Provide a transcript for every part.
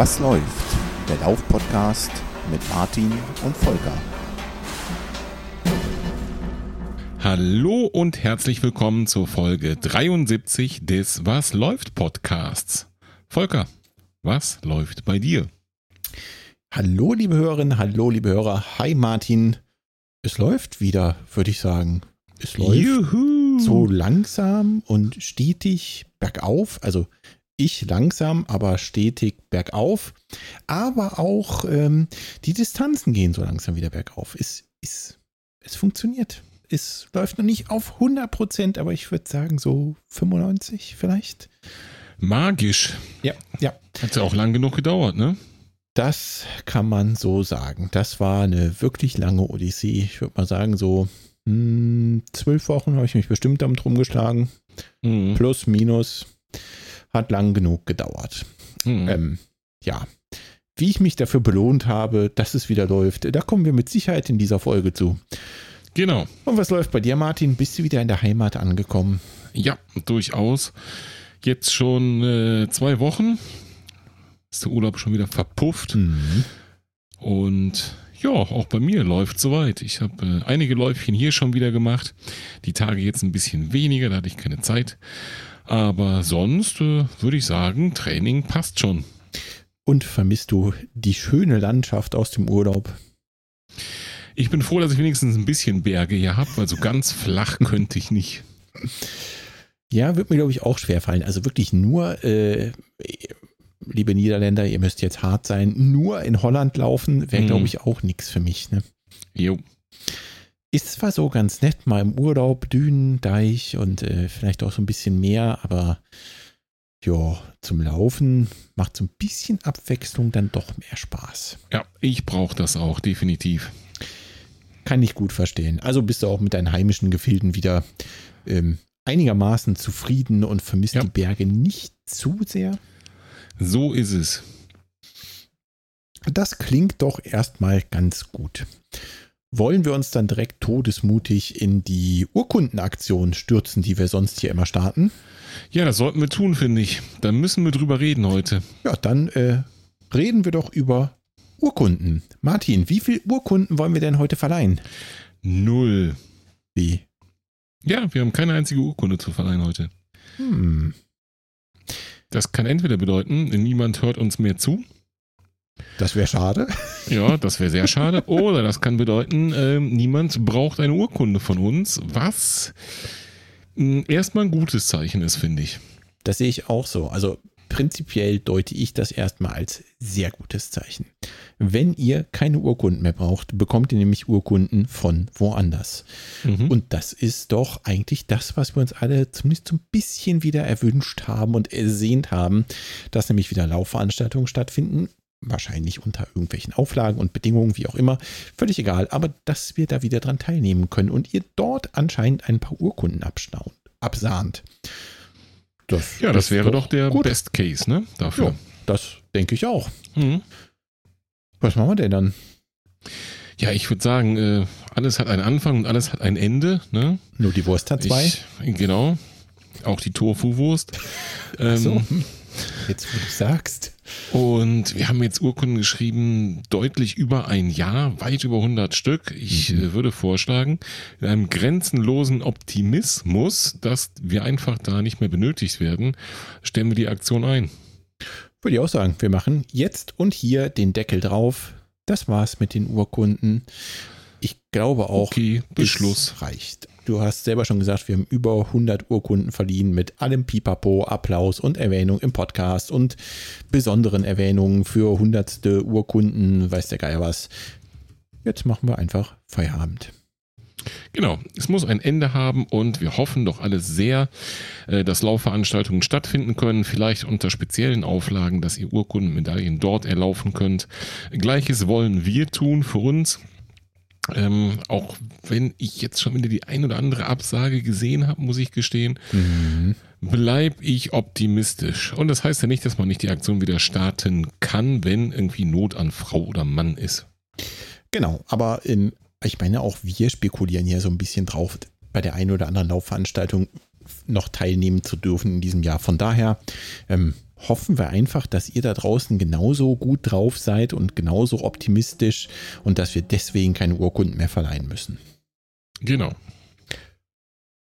Was läuft? Der Lauf-Podcast mit Martin und Volker. Hallo und herzlich willkommen zur Folge 73 des Was läuft Podcasts. Volker, was läuft bei dir? Hallo liebe Hörerinnen, hallo liebe Hörer. Hi Martin. Es läuft wieder, würde ich sagen. Es läuft Juhu. so langsam und stetig bergauf. Also ich langsam, aber stetig bergauf. Aber auch ähm, die Distanzen gehen so langsam wieder bergauf. Es, es, es funktioniert. Es läuft noch nicht auf 100 Prozent, aber ich würde sagen so 95 vielleicht. Magisch. Ja, ja. Hat ja auch lang genug gedauert, ne? Das kann man so sagen. Das war eine wirklich lange Odyssee. Ich würde mal sagen, so hm, zwölf Wochen habe ich mich bestimmt damit rumgeschlagen. Mhm. Plus, minus. Hat lang genug gedauert. Mhm. Ähm, ja. Wie ich mich dafür belohnt habe, dass es wieder läuft, da kommen wir mit Sicherheit in dieser Folge zu. Genau. Und was läuft bei dir, Martin? Bist du wieder in der Heimat angekommen? Ja, durchaus. Jetzt schon äh, zwei Wochen ist der Urlaub schon wieder verpufft. Mhm. Und ja, auch bei mir läuft soweit. Ich habe äh, einige Läufchen hier schon wieder gemacht. Die Tage jetzt ein bisschen weniger, da hatte ich keine Zeit. Aber sonst äh, würde ich sagen, Training passt schon. Und vermisst du die schöne Landschaft aus dem Urlaub? Ich bin froh, dass ich wenigstens ein bisschen Berge hier habe, weil so ganz flach könnte ich nicht. Ja, wird mir, glaube ich, auch schwer fallen. Also wirklich nur, äh, liebe Niederländer, ihr müsst jetzt hart sein, nur in Holland laufen, wäre, Mhm. glaube ich, auch nichts für mich. Ne? Jo. Ist zwar so ganz nett, mal im Urlaub, Dünen, Deich und äh, vielleicht auch so ein bisschen mehr, aber ja, zum Laufen macht so ein bisschen Abwechslung dann doch mehr Spaß. Ja, ich brauche das auch, definitiv. Kann ich gut verstehen. Also bist du auch mit deinen heimischen Gefilden wieder ähm, einigermaßen zufrieden und vermisst Ja. die Berge nicht zu sehr. So ist es. Das klingt doch erstmal ganz gut. Wollen wir uns dann direkt todesmutig in die Urkundenaktion stürzen, die wir sonst hier immer starten? Ja, das sollten wir tun, finde ich. Da müssen wir drüber reden heute. Ja, dann äh, reden wir doch über Urkunden. Martin, wie viele Urkunden wollen wir denn heute verleihen? Null. Wie? Ja, wir haben keine einzige Urkunde zu verleihen heute. Hm. Das kann entweder bedeuten, niemand hört uns mehr zu. Das wäre schade. Ja, das wäre sehr schade. Oder das kann bedeuten, ähm, niemand braucht eine Urkunde von uns, was mh, erstmal ein gutes Zeichen ist, finde ich. Das sehe ich auch so. Also prinzipiell deute ich das erstmal als sehr gutes Zeichen. Wenn ihr keine Urkunden mehr braucht, bekommt ihr nämlich Urkunden von woanders. Mhm. Und das ist doch eigentlich das, was wir uns alle zumindest so ein bisschen wieder erwünscht haben und ersehnt haben, dass nämlich wieder Laufveranstaltungen stattfinden. Wahrscheinlich unter irgendwelchen Auflagen und Bedingungen, wie auch immer. Völlig egal, aber dass wir da wieder dran teilnehmen können und ihr dort anscheinend ein paar Urkunden absahnt. Das ja, das wäre doch der gut. Best Case, ne? Dafür. Ja, das denke ich auch. Mhm. Was machen wir denn dann? Ja, ich würde sagen, äh, alles hat einen Anfang und alles hat ein Ende. Ne? Nur die Wurst hat zwei. Ich, genau. Auch die Tofu-Wurst. Ähm, so. Jetzt, wo du sagst. Und wir haben jetzt Urkunden geschrieben, deutlich über ein Jahr, weit über 100 Stück. Ich Mhm. äh, würde vorschlagen, in einem grenzenlosen Optimismus, dass wir einfach da nicht mehr benötigt werden, stellen wir die Aktion ein. Würde ich auch sagen, wir machen jetzt und hier den Deckel drauf. Das war's mit den Urkunden. Ich glaube auch, Okay, Beschluss. es reicht. Du hast selber schon gesagt, wir haben über 100 Urkunden verliehen mit allem Pipapo, Applaus und Erwähnung im Podcast und besonderen Erwähnungen für hundertste Urkunden, weiß der Geier was. Jetzt machen wir einfach Feierabend. Genau, es muss ein Ende haben und wir hoffen doch alle sehr, äh, dass Laufveranstaltungen stattfinden können, vielleicht unter speziellen Auflagen, dass ihr Urkunden, Medaillen dort erlaufen könnt. Gleiches wollen wir tun für uns. Ähm, auch wenn ich jetzt schon wieder die ein oder andere Absage gesehen habe, muss ich gestehen, Mhm. bleib ich optimistisch. Und das heißt ja nicht, dass man nicht die Aktion wieder starten kann, wenn irgendwie Not an Frau oder Mann ist. Genau, aber ähm, ich meine, auch wir spekulieren hier so ein bisschen drauf. Bei der einen oder anderen Laufveranstaltung noch teilnehmen zu dürfen in diesem Jahr. Von daher ähm, hoffen wir einfach, dass ihr da draußen genauso gut drauf seid und genauso optimistisch und dass wir deswegen keine Urkunden mehr verleihen müssen. Genau.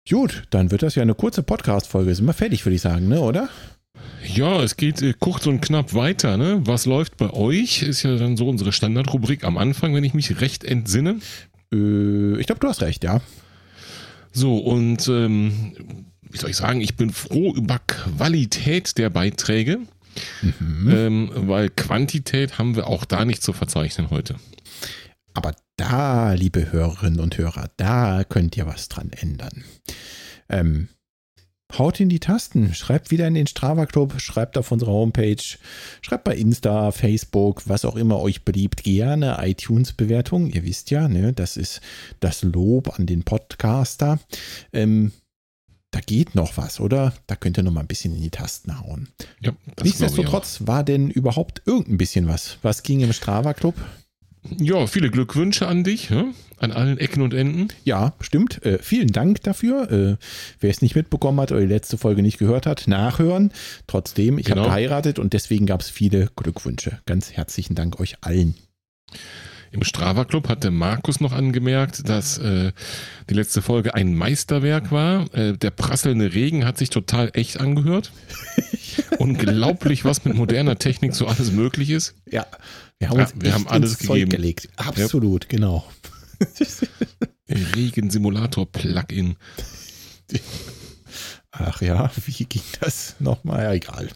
Gut, dann wird das ja eine kurze Podcast-Folge. Sind wir fertig, würde ich sagen, ne, oder? Ja, es geht äh, kurz und knapp weiter. Ne? Was läuft bei euch? Ist ja dann so unsere Standardrubrik am Anfang, wenn ich mich recht entsinne. Äh, ich glaube, du hast recht, ja. So, und ähm, wie soll ich sagen, ich bin froh über Qualität der Beiträge, mhm. ähm, weil Quantität haben wir auch da nicht zu verzeichnen heute. Aber da, liebe Hörerinnen und Hörer, da könnt ihr was dran ändern. Ähm, haut in die Tasten, schreibt wieder in den Strava Club, schreibt auf unserer Homepage, schreibt bei Insta, Facebook, was auch immer euch beliebt, gerne iTunes-Bewertung. Ihr wisst ja, ne, das ist das Lob an den Podcaster. Ähm, da geht noch was, oder? Da könnt ihr noch mal ein bisschen in die Tasten hauen. Ja, Nichtsdestotrotz war denn überhaupt irgendein bisschen was. Was ging im Strava Club? Ja, viele Glückwünsche an dich, ja? an allen Ecken und Enden. Ja, stimmt. Äh, vielen Dank dafür. Äh, wer es nicht mitbekommen hat oder die letzte Folge nicht gehört hat, nachhören. Trotzdem, ich genau. habe geheiratet und deswegen gab es viele Glückwünsche. Ganz herzlichen Dank euch allen. Im Strava Club hat der Markus noch angemerkt, dass äh, die letzte Folge ein Meisterwerk war. Äh, der prasselnde Regen hat sich total echt angehört. Unglaublich, was mit moderner Technik so alles möglich ist. Ja, wir haben, ja, wir haben alles gegeben. gelegt. Absolut, ja. genau. Regensimulator-Plugin. Ach ja, wie ging das nochmal? Ja, egal.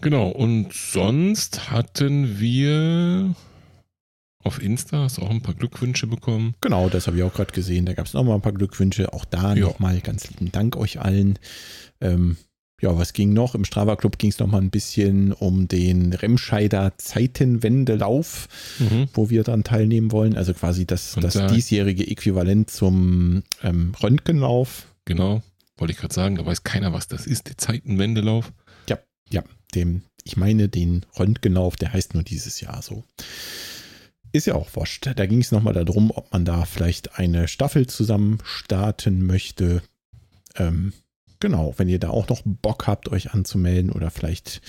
Genau, und sonst hatten wir auf Insta, hast du auch ein paar Glückwünsche bekommen. Genau, das habe ich auch gerade gesehen. Da gab es nochmal ein paar Glückwünsche. Auch da ja. nochmal ganz lieben Dank euch allen. Ähm, ja, was ging noch? Im Strava Club ging es nochmal ein bisschen um den Remscheider Zeitenwendelauf, mhm. wo wir dann teilnehmen wollen. Also quasi das, das da, diesjährige Äquivalent zum ähm, Röntgenlauf. Genau, wollte ich gerade sagen. Da weiß keiner, was das ist, der Zeitenwendelauf. Ja, ja, dem, ich meine den Röntgenlauf, der heißt nur dieses Jahr so. Ist ja auch wurscht. Da ging es nochmal darum, ob man da vielleicht eine Staffel zusammen starten möchte. Ähm, Genau, wenn ihr da auch noch Bock habt, euch anzumelden oder vielleicht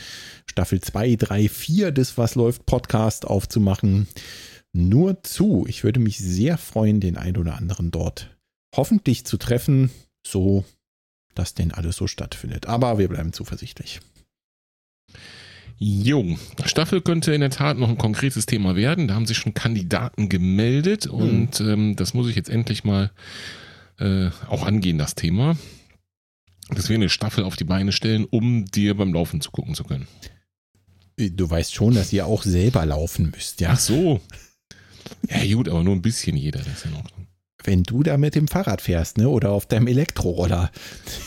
Staffel 2, 3, 4 des Was läuft Podcast aufzumachen, nur zu. Ich würde mich sehr freuen, den einen oder anderen dort hoffentlich zu treffen, so dass denn alles so stattfindet. Aber wir bleiben zuversichtlich. Jo, Staffel könnte in der Tat noch ein konkretes Thema werden. Da haben sich schon Kandidaten gemeldet hm. und ähm, das muss ich jetzt endlich mal äh, auch angehen, das Thema dass wir eine Staffel auf die Beine stellen, um dir beim Laufen zu gucken zu können. Du weißt schon, dass ihr auch selber laufen müsst, ja? Ach so. Ja, gut, aber nur ein bisschen jeder, das ist in Ordnung. Wenn du da mit dem Fahrrad fährst, ne? Oder auf deinem Elektroroller.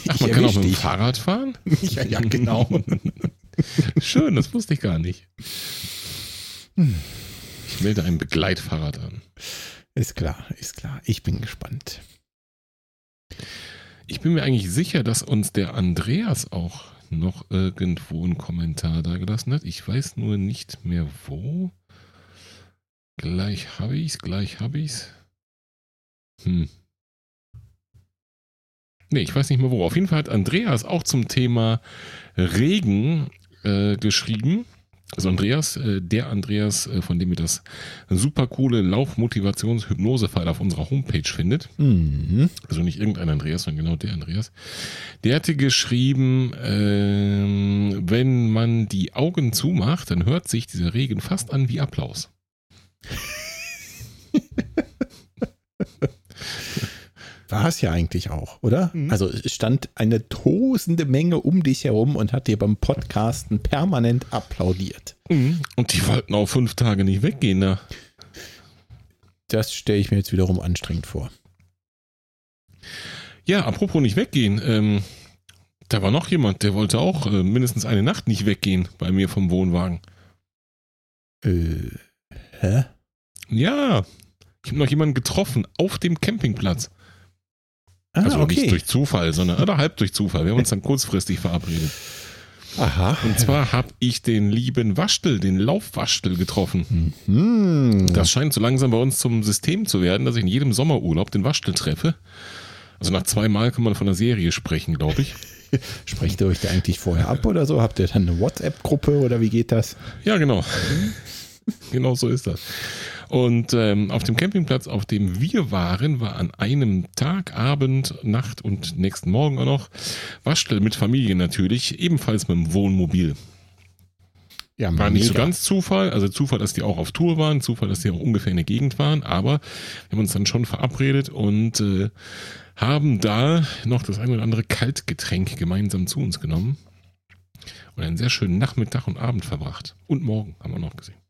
Ach, man kann auch mit dem Fahrrad fahren? ja, ja, genau. Schön, das wusste ich gar nicht. Ich melde ein Begleitfahrrad an. Ist klar, ist klar. Ich bin gespannt. Ich bin mir eigentlich sicher, dass uns der Andreas auch noch irgendwo einen Kommentar da gelassen hat. Ich weiß nur nicht mehr wo. Gleich habe ich's, gleich habe ich's. Hm. Nee, ich weiß nicht mehr wo. Auf jeden Fall hat Andreas auch zum Thema Regen äh, geschrieben. Also Andreas, äh, der Andreas, äh, von dem ihr das super coole Laufmotivations-Hypnose-File auf unserer Homepage findet. Mhm. Also nicht irgendein Andreas, sondern genau der Andreas. Der hatte geschrieben, äh, wenn man die Augen zumacht, dann hört sich dieser Regen fast an wie Applaus. War es ja eigentlich auch, oder? Mhm. Also es stand eine tosende Menge um dich herum und hat dir beim Podcasten permanent applaudiert. Mhm. Und die wollten auch fünf Tage nicht weggehen, ne? Das stelle ich mir jetzt wiederum anstrengend vor. Ja, apropos nicht weggehen, ähm, da war noch jemand, der wollte auch äh, mindestens eine Nacht nicht weggehen bei mir vom Wohnwagen. Äh, hä? Ja, ich habe noch jemanden getroffen auf dem Campingplatz. Ah, also okay. nicht durch Zufall, sondern oder halb durch Zufall. Wir haben uns dann kurzfristig verabredet. Aha. Und zwar habe ich den lieben Waschtel, den Laufwaschtel getroffen. Mhm. Das scheint so langsam bei uns zum System zu werden, dass ich in jedem Sommerurlaub den Waschtel treffe. Also nach zweimal kann man von der Serie sprechen, glaube ich. Sprecht ihr euch da eigentlich vorher ab oder so? Habt ihr dann eine WhatsApp-Gruppe oder wie geht das? Ja, genau. genau so ist das. Und ähm, auf dem Campingplatz, auf dem wir waren, war an einem Tag, Abend, Nacht und nächsten Morgen auch noch Waschstelle mit Familie natürlich, ebenfalls mit dem Wohnmobil. Ja, war nicht so ganz Zufall, also Zufall, dass die auch auf Tour waren, Zufall, dass die auch ungefähr in der Gegend waren, aber wir haben uns dann schon verabredet und äh, haben da noch das ein oder andere Kaltgetränk gemeinsam zu uns genommen und einen sehr schönen Nachmittag und Abend verbracht. Und morgen haben wir noch gesehen.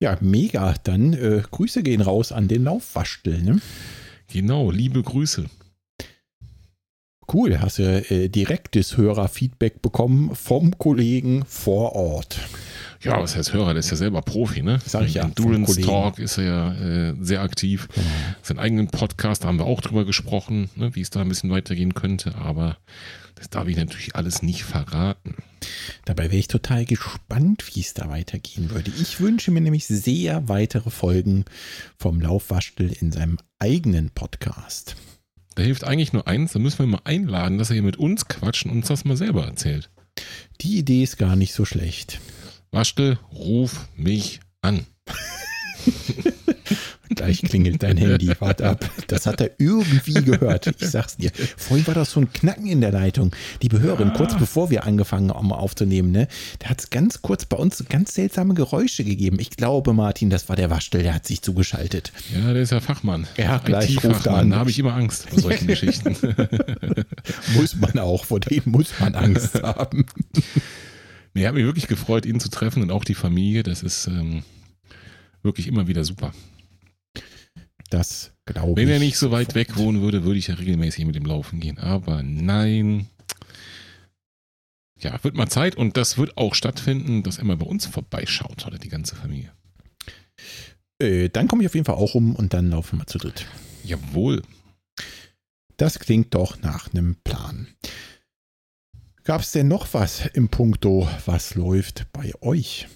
Ja, mega. Dann äh, Grüße gehen raus an den Laufwaschtel. Ne? Genau, liebe Grüße. Cool, hast du äh, direktes Hörerfeedback bekommen vom Kollegen vor Ort. Ja, was heißt Hörer? Der ist ja selber Profi, ne? Sag ich ja. Endurance Talk ist er ja äh, sehr aktiv. Genau. Seinen eigenen Podcast, da haben wir auch drüber gesprochen, ne, wie es da ein bisschen weitergehen könnte, aber das darf ich natürlich alles nicht verraten. Dabei wäre ich total gespannt, wie es da weitergehen würde. Ich wünsche mir nämlich sehr weitere Folgen vom Laufwaschtel in seinem eigenen Podcast. Da hilft eigentlich nur eins, da müssen wir mal einladen, dass er hier mit uns quatscht und uns das mal selber erzählt. Die Idee ist gar nicht so schlecht. Waschtel, ruf mich an. Gleich klingelt dein Handy, warte ab. Das hat er irgendwie gehört. Ich sag's dir. Vorhin war das so ein Knacken in der Leitung. Die Behörerin, kurz ah. bevor wir angefangen haben aufzunehmen, ne, da hat es ganz kurz bei uns ganz seltsame Geräusche gegeben. Ich glaube, Martin, das war der Waschtel, der hat sich zugeschaltet. Ja, der ist ja Fachmann. Ja, gleich ruft er an. Da habe ich immer Angst vor solchen Geschichten. muss man auch, vor denen muss man Angst haben. Nee, hat mich wirklich gefreut, ihn zu treffen und auch die Familie. Das ist ähm, wirklich immer wieder super. Das glaube ich. Wenn er nicht so weit weg wohnen würde, würde ich ja regelmäßig mit ihm laufen gehen. Aber nein. Ja, wird mal Zeit und das wird auch stattfinden, dass er mal bei uns vorbeischaut oder die ganze Familie. Äh, dann komme ich auf jeden Fall auch rum und dann laufen wir zu dritt. Jawohl. Das klingt doch nach einem Plan. Gab es denn noch was im Punkto, was läuft bei euch?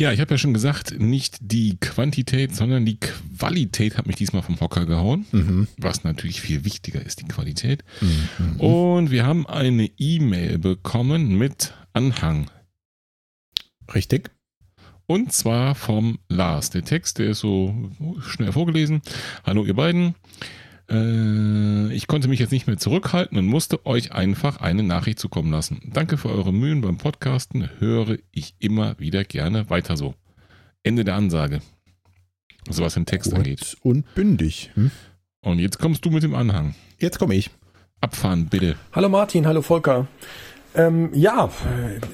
Ja, ich habe ja schon gesagt, nicht die Quantität, sondern die Qualität hat mich diesmal vom Hocker gehauen. Mhm. Was natürlich viel wichtiger ist, die Qualität. Mhm. Und wir haben eine E-Mail bekommen mit Anhang. Richtig. Und zwar vom Lars. Der Text, der ist so schnell vorgelesen. Hallo ihr beiden. Äh, ich konnte mich jetzt nicht mehr zurückhalten und musste euch einfach eine Nachricht zukommen lassen. Danke für eure Mühen beim Podcasten. Höre ich immer wieder gerne weiter so. Ende der Ansage. So was den Text Kurz angeht. Und bündig. Hm? Und jetzt kommst du mit dem Anhang. Jetzt komme ich. Abfahren, bitte. Hallo Martin, hallo Volker. Ähm, ja,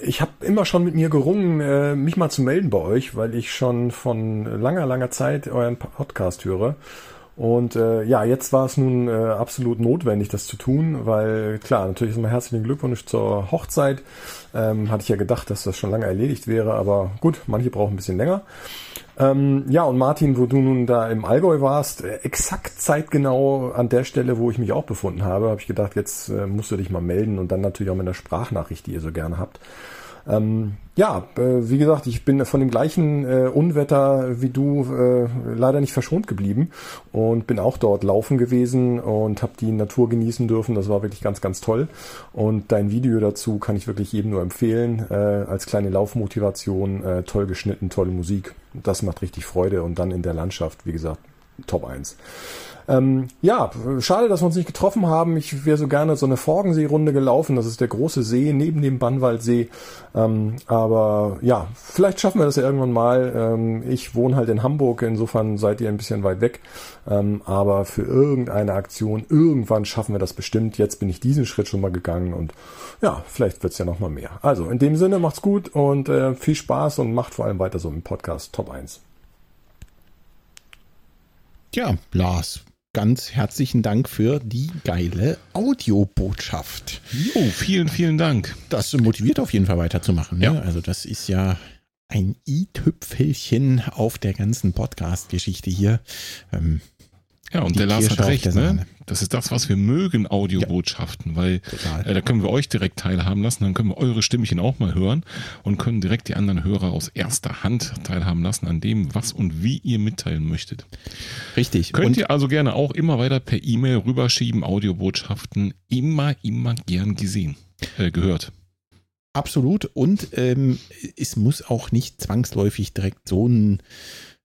ich habe immer schon mit mir gerungen, äh, mich mal zu melden bei euch, weil ich schon von langer, langer Zeit euren Podcast höre und äh, ja, jetzt war es nun äh, absolut notwendig, das zu tun, weil klar, natürlich ist mal herzlichen Glückwunsch zur Hochzeit. Ähm, hatte ich ja gedacht, dass das schon lange erledigt wäre, aber gut, manche brauchen ein bisschen länger. Ähm, ja, und Martin, wo du nun da im Allgäu warst, äh, exakt zeitgenau an der Stelle, wo ich mich auch befunden habe, habe ich gedacht, jetzt äh, musst du dich mal melden und dann natürlich auch mit einer Sprachnachricht, die ihr so gerne habt. Ähm, ja, äh, wie gesagt, ich bin von dem gleichen äh, Unwetter wie du äh, leider nicht verschont geblieben und bin auch dort laufen gewesen und habe die Natur genießen dürfen. Das war wirklich ganz, ganz toll. Und dein Video dazu kann ich wirklich jedem nur empfehlen. Äh, als kleine Laufmotivation, äh, toll geschnitten, tolle Musik. Das macht richtig Freude und dann in der Landschaft, wie gesagt, Top 1. Ähm, ja, schade, dass wir uns nicht getroffen haben. Ich wäre so gerne so eine Forgensee-Runde gelaufen. Das ist der große See neben dem Bannwaldsee. Ähm, aber ja, vielleicht schaffen wir das ja irgendwann mal. Ähm, ich wohne halt in Hamburg, insofern seid ihr ein bisschen weit weg. Ähm, aber für irgendeine Aktion, irgendwann schaffen wir das bestimmt. Jetzt bin ich diesen Schritt schon mal gegangen und ja, vielleicht wird's ja noch mal mehr. Also in dem Sinne, macht's gut und äh, viel Spaß und macht vor allem weiter so im Podcast Top 1. Ja, Lars, ganz herzlichen Dank für die geile Audiobotschaft. Jo, vielen, vielen Dank. Das motiviert auf jeden Fall weiterzumachen. Ne? Ja. Also das ist ja ein i-Tüpfelchen auf der ganzen Podcast-Geschichte hier. Ähm, Ja, und der Lars hat recht, ne? Das ist das, was wir mögen, Audiobotschaften, weil Total. äh, da können wir euch direkt teilhaben lassen, dann können wir eure Stimmchen auch mal hören und können direkt die anderen Hörer aus erster Hand teilhaben lassen an dem, was und wie ihr mitteilen möchtet. Richtig. Könnt und ihr also gerne auch immer weiter per E-Mail rüberschieben, Audiobotschaften, immer, immer gern gesehen, äh, gehört. Absolut. Und ähm, es muss auch nicht zwangsläufig direkt so ein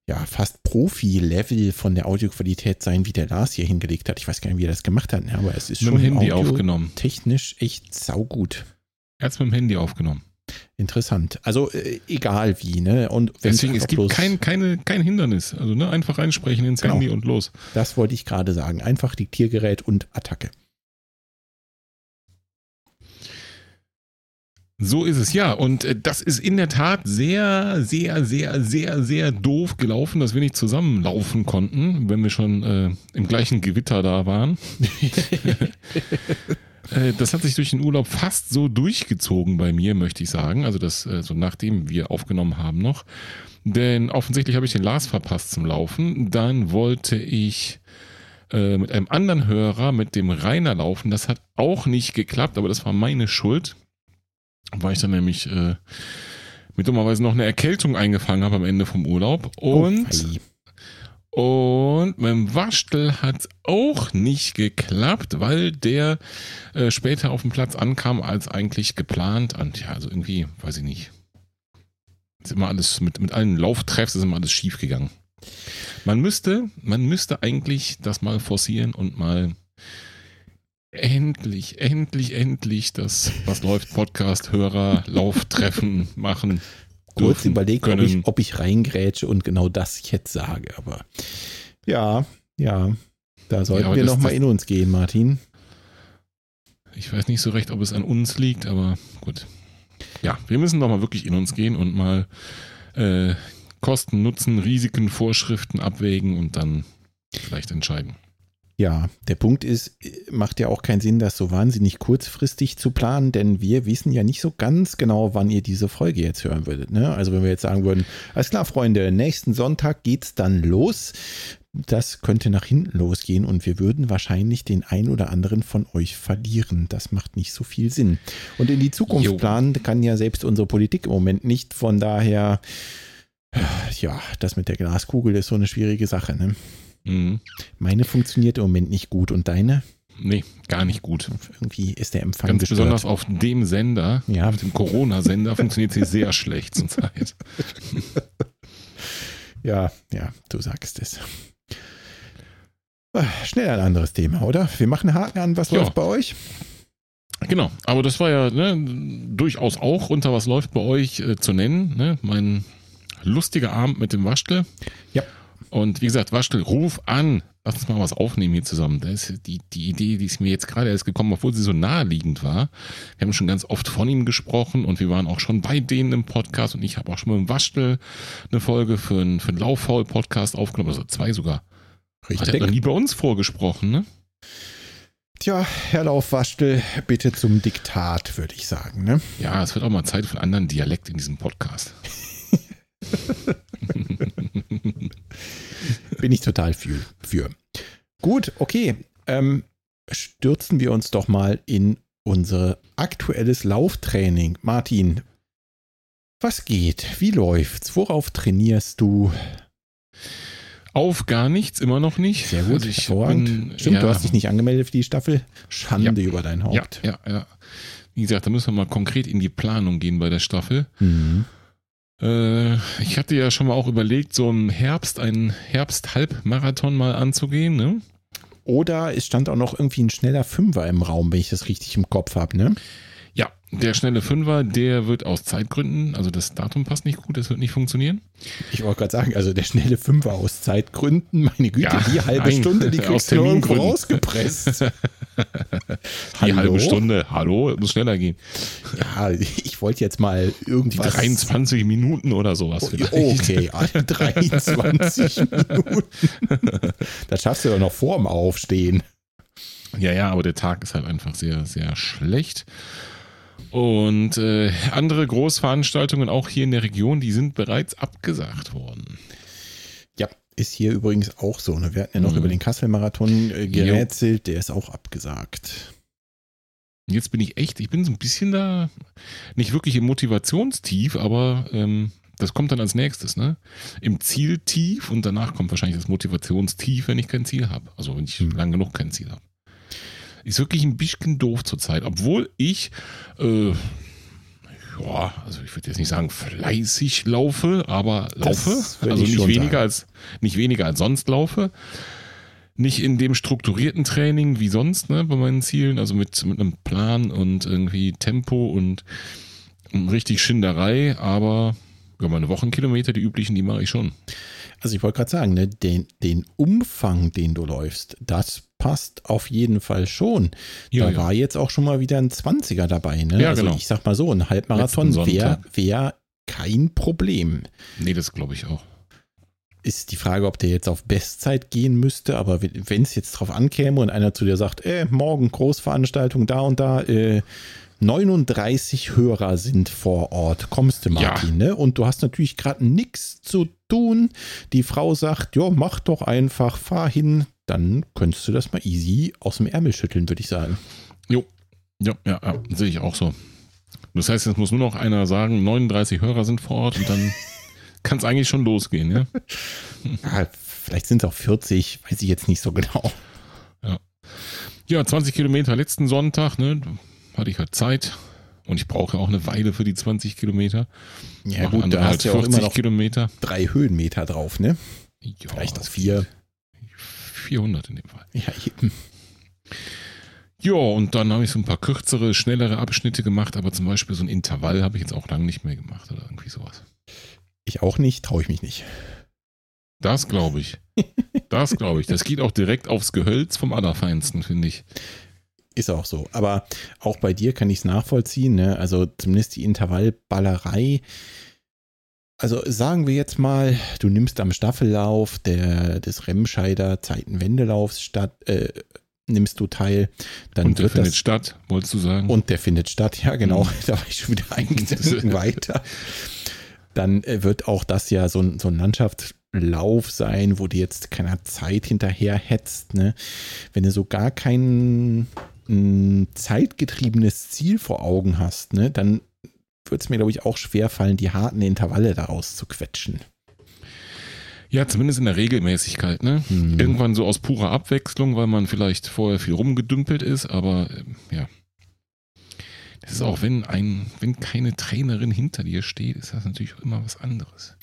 ja, fast Profi-Level von der Audioqualität sein, wie der Lars hier hingelegt hat. Ich weiß gar nicht, wie er das gemacht hat, ne, aber es ist Mit schon dem Handy audio- aufgenommen. technisch echt saugut. Er hat es mit dem Handy aufgenommen. Interessant. Also äh, egal wie, ne? Und wenn Deswegen, es gibt bloß- kein, keine, kein Hindernis. Also ne, einfach reinsprechen ins Genau. Handy und los. Das wollte ich gerade sagen. Einfach Diktiergerät und Attacke. So ist es, ja. Und äh, das ist in der Tat sehr, sehr, sehr, sehr, sehr doof gelaufen, dass wir nicht zusammenlaufen konnten, wenn wir schon äh, im gleichen Gewitter da waren. Äh, das hat sich durch den Urlaub fast so durchgezogen bei mir, möchte ich sagen. Also das, äh, so nachdem wir aufgenommen haben noch. Denn offensichtlich habe ich den Lars verpasst zum Laufen. Dann wollte ich äh, mit einem anderen Hörer, mit dem Rainer laufen. Das hat auch nicht geklappt, aber das war meine Schuld weil ich dann nämlich äh, mit dummerweise noch eine Erkältung eingefangen habe am Ende vom Urlaub. Und, Oh, und mit dem Waschtel hat auch nicht geklappt, weil der äh, später auf dem Platz ankam als eigentlich geplant. Und ja, also irgendwie, weiß ich nicht. Ist immer alles, mit, mit allen Lauftreffs ist immer alles schief gegangen. Man müsste, man müsste eigentlich das mal forcieren und mal endlich, endlich, endlich das, was läuft, Podcast, Hörer, Lauftreffen machen. kurz überlegt, ob ich, ob ich reingrätsche und genau das jetzt sage. Aber ja, ja, da sollten aber wir das- noch mal das- in uns gehen, Martin. Ich weiß nicht so recht, ob es an uns liegt, aber gut. Ja, wir müssen doch mal wirklich in uns gehen und mal äh, Kosten, Nutzen, Risiken, Vorschriften abwägen und dann vielleicht entscheiden. Ja, der Punkt ist, äh, macht ja auch keinen Sinn, das so wahnsinnig kurzfristig zu planen, denn wir wissen ja nicht so ganz genau, wann ihr diese Folge jetzt hören würdet. Ne? Also wenn wir jetzt sagen würden, alles klar, Freunde, nächsten Sonntag geht's dann los. Das könnte nach hinten losgehen und wir würden wahrscheinlich den ein oder anderen von euch verlieren. Das macht nicht so viel Sinn. Und in die Zukunft Jo. planen kann ja selbst unsere Politik im Moment nicht. Von daher, ja, das mit der Glaskugel ist so eine schwierige Sache. Ne? Mhm. Meine funktioniert im Moment nicht gut und deine? Nee, gar nicht gut. Irgendwie ist der Empfang Ganz gestört. besonders auf dem Sender, Ja. auf dem Corona-Sender, funktioniert sie sehr schlecht zurzeit. Ja, ja, du sagst es. Ah, Schnell ein anderes Thema, oder? Wir machen einen Haken an, was Ja. läuft bei euch? Genau, aber das war ja ne, durchaus auch unter was läuft bei euch äh, zu nennen. Ne? Mein lustiger Abend mit dem Waschtel. Ja. Und wie gesagt, Waschtel, ruf an. Lass uns mal was aufnehmen hier zusammen. Das ist die, die Idee, die ist mir jetzt gerade erst gekommen, obwohl sie so naheliegend war. Wir haben schon ganz oft von ihm gesprochen und wir waren auch schon bei denen im Podcast und ich habe auch schon mit dem Waschtel eine Folge für einen, für einen Lauffaul-Podcast aufgenommen, also zwei sogar. Hat er noch nie bei uns vorgesprochen, ne? Tja, Herr Laufwaschtel, bitte zum Diktat, würde ich sagen. Ne? Ja, es wird auch mal Zeit für einen anderen Dialekt in diesem Podcast. Bin ich total für. für. Gut, okay. Ähm, stürzen wir uns doch mal in unser aktuelles Lauftraining. Martin, was geht? Wie läuft's? Worauf trainierst du? Auf gar nichts, immer noch nicht. Sehr gut, Also ich hervorragend. bin- Stimmt, ja, du hast dich nicht angemeldet für die Staffel. Schande Ja. über dein Ja, Haupt. ja, ja. Wie gesagt, da müssen wir mal konkret in die Planung gehen bei der Staffel. Mhm. Äh, ich hatte ja schon mal auch überlegt, so im Herbst einen Herbst-Halbmarathon mal anzugehen. Ne? Oder es stand auch noch irgendwie ein schneller Fünfer im Raum, wenn ich das richtig im Kopf habe, ne? Ja, der schnelle Fünfer, der wird aus Zeitgründen, also das Datum passt nicht gut, das wird nicht funktionieren. Ich wollte gerade sagen, also der schnelle Fünfer aus Zeitgründen, meine Güte, Ja, die halbe nein, Stunde, die kriegst du irgendwo rausgepresst. Die Hallo? halbe Stunde, hallo, muss schneller gehen. Ja, ich wollte jetzt mal Die irgendwas. 23 Minuten oder sowas vielleicht. Okay, also 23 Minuten. Das schaffst du doch noch vorm Aufstehen. Ja, ja, aber der Tag ist halt einfach sehr, sehr schlecht. Und äh, andere Großveranstaltungen auch hier in der Region, die sind bereits abgesagt worden. Ja, Ist hier übrigens auch so. Ne? Wir hatten ja noch Mhm. über den Kassel-Marathon äh, gerätselt, der ist auch abgesagt. Jetzt bin ich echt, ich bin so ein bisschen da, nicht wirklich im Motivationstief, aber ähm, das kommt dann als nächstes, ne? Im Zieltief und danach kommt wahrscheinlich das Motivationstief, wenn ich kein Ziel habe. Also wenn ich Hm. lang genug kein Ziel habe. Ist wirklich ein bisschen doof zurzeit, obwohl ich, äh, ja, also ich würde jetzt nicht sagen fleißig laufe, aber laufe. Also ich nicht weniger sagen. als, nicht weniger als sonst laufe. Nicht in dem strukturierten Training wie sonst, ne, bei meinen Zielen, also mit, mit einem Plan und irgendwie Tempo und und richtig Schinderei, aber ja, meine Wochenkilometer, die üblichen, die mache ich schon. Also ich wollte gerade sagen, ne, den, den Umfang, den du läufst, das passt auf jeden Fall schon. Ja, da ja. war jetzt auch schon mal wieder ein 20er dabei. Ne? Ja, also genau. ich sag mal so, ein Halbmarathon wäre wär kein Problem. Nee, das glaube ich auch. Ist die Frage, ob der jetzt auf Bestzeit gehen müsste, aber wenn es jetzt drauf ankäme und einer zu dir sagt, äh, morgen Großveranstaltung da und da, äh, 39 Hörer sind vor Ort, kommst du, Ja. Martin, ne? Und du hast natürlich gerade nichts zu tun. Die Frau sagt, ja, mach doch einfach, fahr hin. Dann könntest du das mal easy aus dem Ärmel schütteln, würde ich sagen. Jo. Ja, ja, ja, sehe ich auch so. Das heißt, jetzt muss nur noch einer sagen, 39 Hörer sind vor Ort und dann kann es eigentlich schon losgehen, ja? Ja, vielleicht sind es auch 40, weiß ich jetzt nicht so genau. Ja, 20 Kilometer letzten Sonntag, ne? Hatte ich halt Zeit. Und ich brauche auch eine Weile für die 20 Kilometer. Ja Machen gut, da halt hast du ja auch immer noch Kilometer. drei Höhenmeter drauf, ne? Ja, Vielleicht auch vier. 400 in dem Fall. Ja, eben. Ja, und dann habe ich so ein paar kürzere, schnellere Abschnitte gemacht, aber zum Beispiel so ein Intervall habe ich jetzt auch lange nicht mehr gemacht oder irgendwie sowas. Ich auch nicht, traue ich mich nicht. Das glaube ich. Das glaube ich. Das geht auch direkt aufs Gehölz vom Allerfeinsten, finde ich. Ist auch so. Aber auch bei dir kann ich es nachvollziehen. Ne? Also zumindest die Intervallballerei. Also sagen wir jetzt mal, du nimmst am Staffellauf der, des Remscheider Zeitenwendelaufs statt, äh, nimmst du teil, dann und der findet das statt, wolltest du sagen? und der findet statt. Ja, genau. Mhm. Da war ich schon wieder Gedanken weiter. Dann äh, wird auch das ja so ein, so ein Landschaftslauf sein, wo du jetzt keiner Zeit hinterher hetzt. Ne? Wenn du so gar kein mm, zeitgetriebenes Ziel vor Augen hast, ne, dann wird es mir, glaube ich, auch schwer fallen, die harten Intervalle daraus zu quetschen. ja, zumindest in der Regelmäßigkeit, ne? Hm. Irgendwann so aus purer Abwechslung, weil man vielleicht vorher viel rumgedümpelt ist, aber ähm, ja. Das ist auch, wenn ein, wenn keine Trainerin hinter dir steht, ist das natürlich auch immer was anderes.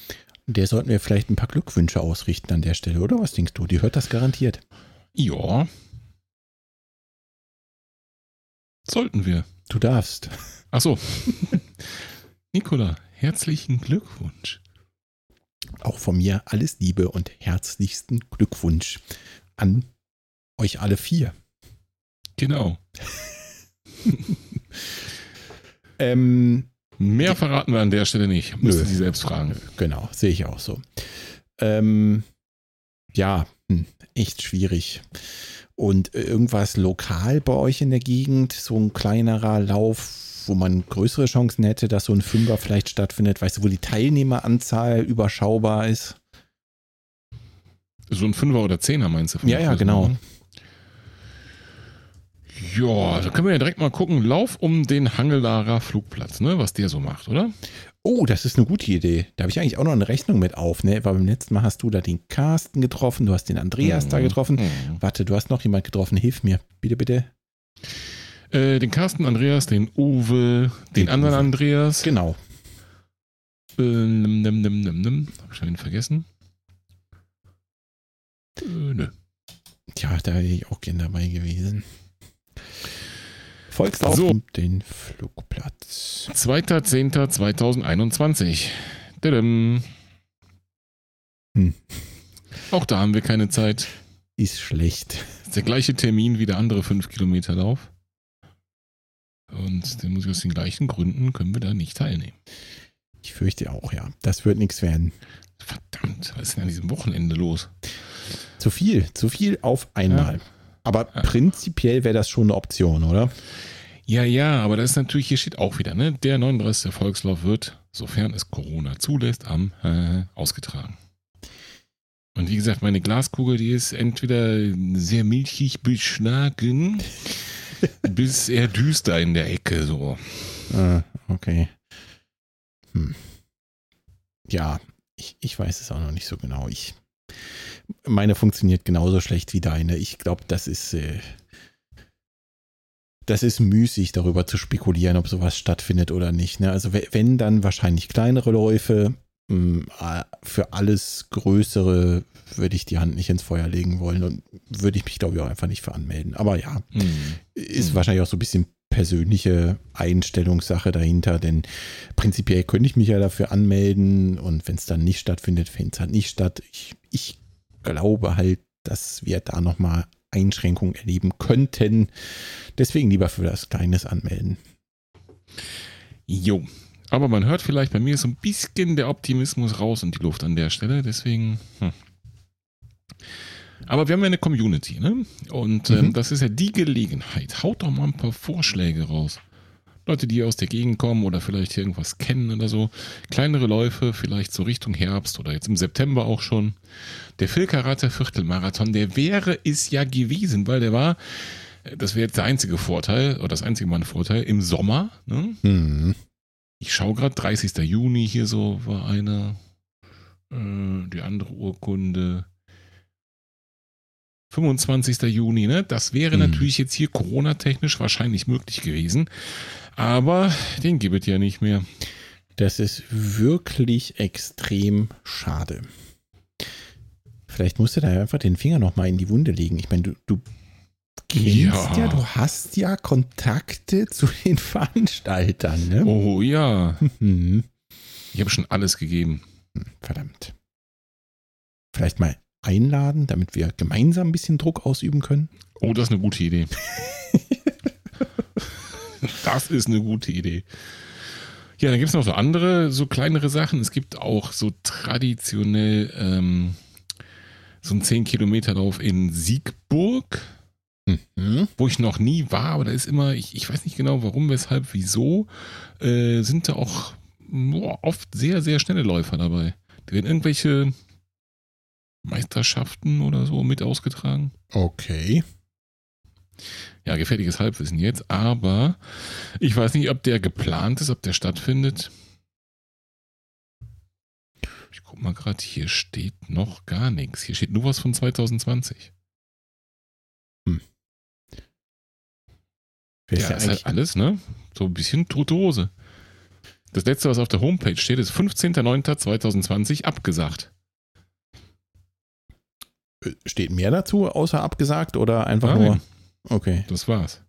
Der sollten wir vielleicht ein paar Glückwünsche ausrichten an der Stelle, oder was denkst du? Die hört das garantiert. Ja. Sollten wir. Du darfst. Ach so. Nikola, herzlichen Glückwunsch. Auch von mir alles Liebe und herzlichsten Glückwunsch an euch alle vier. Genau. Ähm, Mehr verraten wir an der Stelle nicht. Müssen. Sie selbst fragen. genau, sehe ich auch so. Ähm, ja, hm, echt schwierig. Und irgendwas lokal bei euch in der Gegend, so ein kleinerer Lauf, wo man größere Chancen hätte, dass so ein Fünfer vielleicht stattfindet, weißt du, wo die Teilnehmeranzahl überschaubar ist? So ein Fünfer oder Zehner meinst du? von Ja, ja, genau. Größenordnung? Ja, da können wir ja direkt mal gucken. Lauf um den Hangelarer Flugplatz, ne? Was der so macht, oder? Oh, das ist eine gute Idee. Da habe ich eigentlich auch noch eine Rechnung mit auf, ne? Weil beim letzten Mal hast du da den Carsten getroffen, du hast den Andreas da Mhm. getroffen. Mhm. Warte, du hast noch jemand getroffen. Hilf mir. Bitte, bitte. Äh, den Carsten Andreas, den Uwe, den, Den anderen Uwe. Andreas. Genau. Äh, nimm, nimm, nimm, nimm, nimm. Hab ich schon vergessen? Äh, nö. Tja, da wäre ich auch gern dabei gewesen. Volkslauf So. um den Flugplatz. 2.10.2021. Tadam. Hm. Auch da haben wir keine Zeit. Ist schlecht. ist der gleiche Termin wie der andere 5 Kilometer Lauf. Und den muss ich aus den gleichen Gründen können wir da nicht teilnehmen. Ich fürchte auch, ja. Das wird nichts werden. Verdammt, was ist denn an diesem Wochenende los? Zu viel, zu viel auf einmal. Aber Ja. prinzipiell wäre das schon eine Option, oder? Ja, ja, aber das ist natürlich, hier steht auch wieder, ne? Der 39. Volkslauf wird, sofern es Corona zulässt, am äh, ausgetragen. Und wie gesagt, meine Glaskugel, die ist entweder sehr milchig beschlagen, bis eher düster in der Ecke so. Ah, okay. Hm. Ja, ich, ich weiß es auch noch nicht so genau. Ich, meine funktioniert genauso schlecht wie deine. Ich glaube, das ist, äh, das ist müßig, darüber zu spekulieren, ob sowas stattfindet oder nicht. Ne? Also wenn, dann wahrscheinlich kleinere Läufe. Für alles Größere würde ich die Hand nicht ins Feuer legen wollen und würde ich mich, glaube ich, auch einfach nicht für anmelden. Aber ja, hm. ist wahrscheinlich auch so ein bisschen persönliche Einstellungssache dahinter, denn prinzipiell könnte ich mich ja dafür anmelden und wenn es dann nicht stattfindet, findet es halt nicht statt. Ich, ich glaube halt, dass wir da nochmal Einschränkungen erleben könnten. Deswegen lieber für das Kleines anmelden. Jo, aber man hört vielleicht bei mir so ein bisschen der Optimismus raus und die Luft an der Stelle. Deswegen. Hm. Aber wir haben ja eine Community, ne? Und ähm, mhm. das ist ja die Gelegenheit. Haut doch mal ein paar Vorschläge raus. Leute, die aus der Gegend kommen oder vielleicht irgendwas kennen oder so. Kleinere Läufe, vielleicht so Richtung Herbst oder jetzt im September auch schon. Der Filkerater Viertelmarathon, der wäre es ja gewesen, weil der war, das wäre jetzt der einzige Vorteil oder das einzige Mal ein Vorteil, im Sommer. Ne? Mhm. Ich schaue gerade, 30. Juni hier so war eine. Äh, die andere Urkunde. 25. Juni, ne? Das wäre hm. natürlich jetzt hier Corona-technisch wahrscheinlich möglich gewesen. Aber den gibt es ja nicht mehr. Das ist wirklich extrem schade. Vielleicht musst du da einfach den Finger nochmal in die Wunde legen. Ich meine, du, du kennst ja. ja. du hast ja Kontakte zu den Veranstaltern, ne? Oh ja. Mhm. Ich habe schon alles gegeben. Verdammt. Vielleicht mal einladen, damit wir gemeinsam ein bisschen Druck ausüben können? Oh, das ist eine gute Idee. das ist eine gute Idee. Ja, dann gibt es noch so andere, so kleinere Sachen. Es gibt auch so traditionell ähm, so einen 10-Kilometer-Lauf in Siegburg, mhm. wo ich noch nie war, aber da ist immer, ich, ich weiß nicht genau warum, weshalb, wieso, äh, sind da auch boah, oft sehr, sehr schnelle Läufer dabei. Die werden irgendwelche Meisterschaften oder so mit ausgetragen. Okay. Ja, gefährliches Halbwissen jetzt, aber ich weiß nicht, ob der geplant ist, ob der stattfindet. Ich guck mal gerade, hier steht noch gar nichts. Hier steht nur was von 2020. ja, ist, ist halt alles, ne? So ein bisschen tote Hose. Das letzte, was auf der Homepage steht, ist 15.09.2020 abgesagt. Steht mehr dazu, außer abgesagt oder einfach Nein. nur? Okay. Das war's.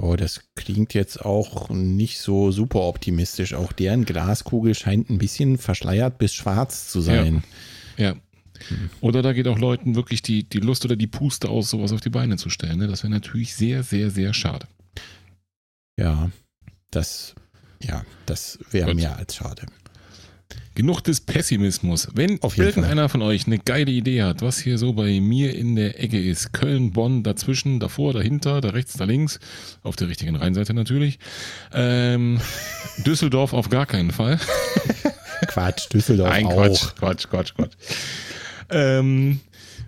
Oh, das klingt jetzt auch nicht so super optimistisch. Auch deren Glaskugel scheint ein bisschen verschleiert bis schwarz zu sein. Ja. ja. Oder da geht auch Leuten wirklich die, die Lust oder die Puste aus, sowas auf die Beine zu stellen. Ne? Das wäre natürlich sehr, sehr, sehr schade. Ja, das, ja, das wäre mehr als schade. Genug des Pessimismus. Wenn irgendeiner Fall. von euch eine geile Idee hat, was hier so bei mir in der Ecke ist, Köln, Bonn, dazwischen, davor, dahinter, da rechts, da links, auf der richtigen Rheinseite natürlich. Ähm, Düsseldorf auf gar keinen Fall. Quatsch, Düsseldorf Ein auch. Quatsch, Quatsch, Quatsch, Quatsch. Ähm,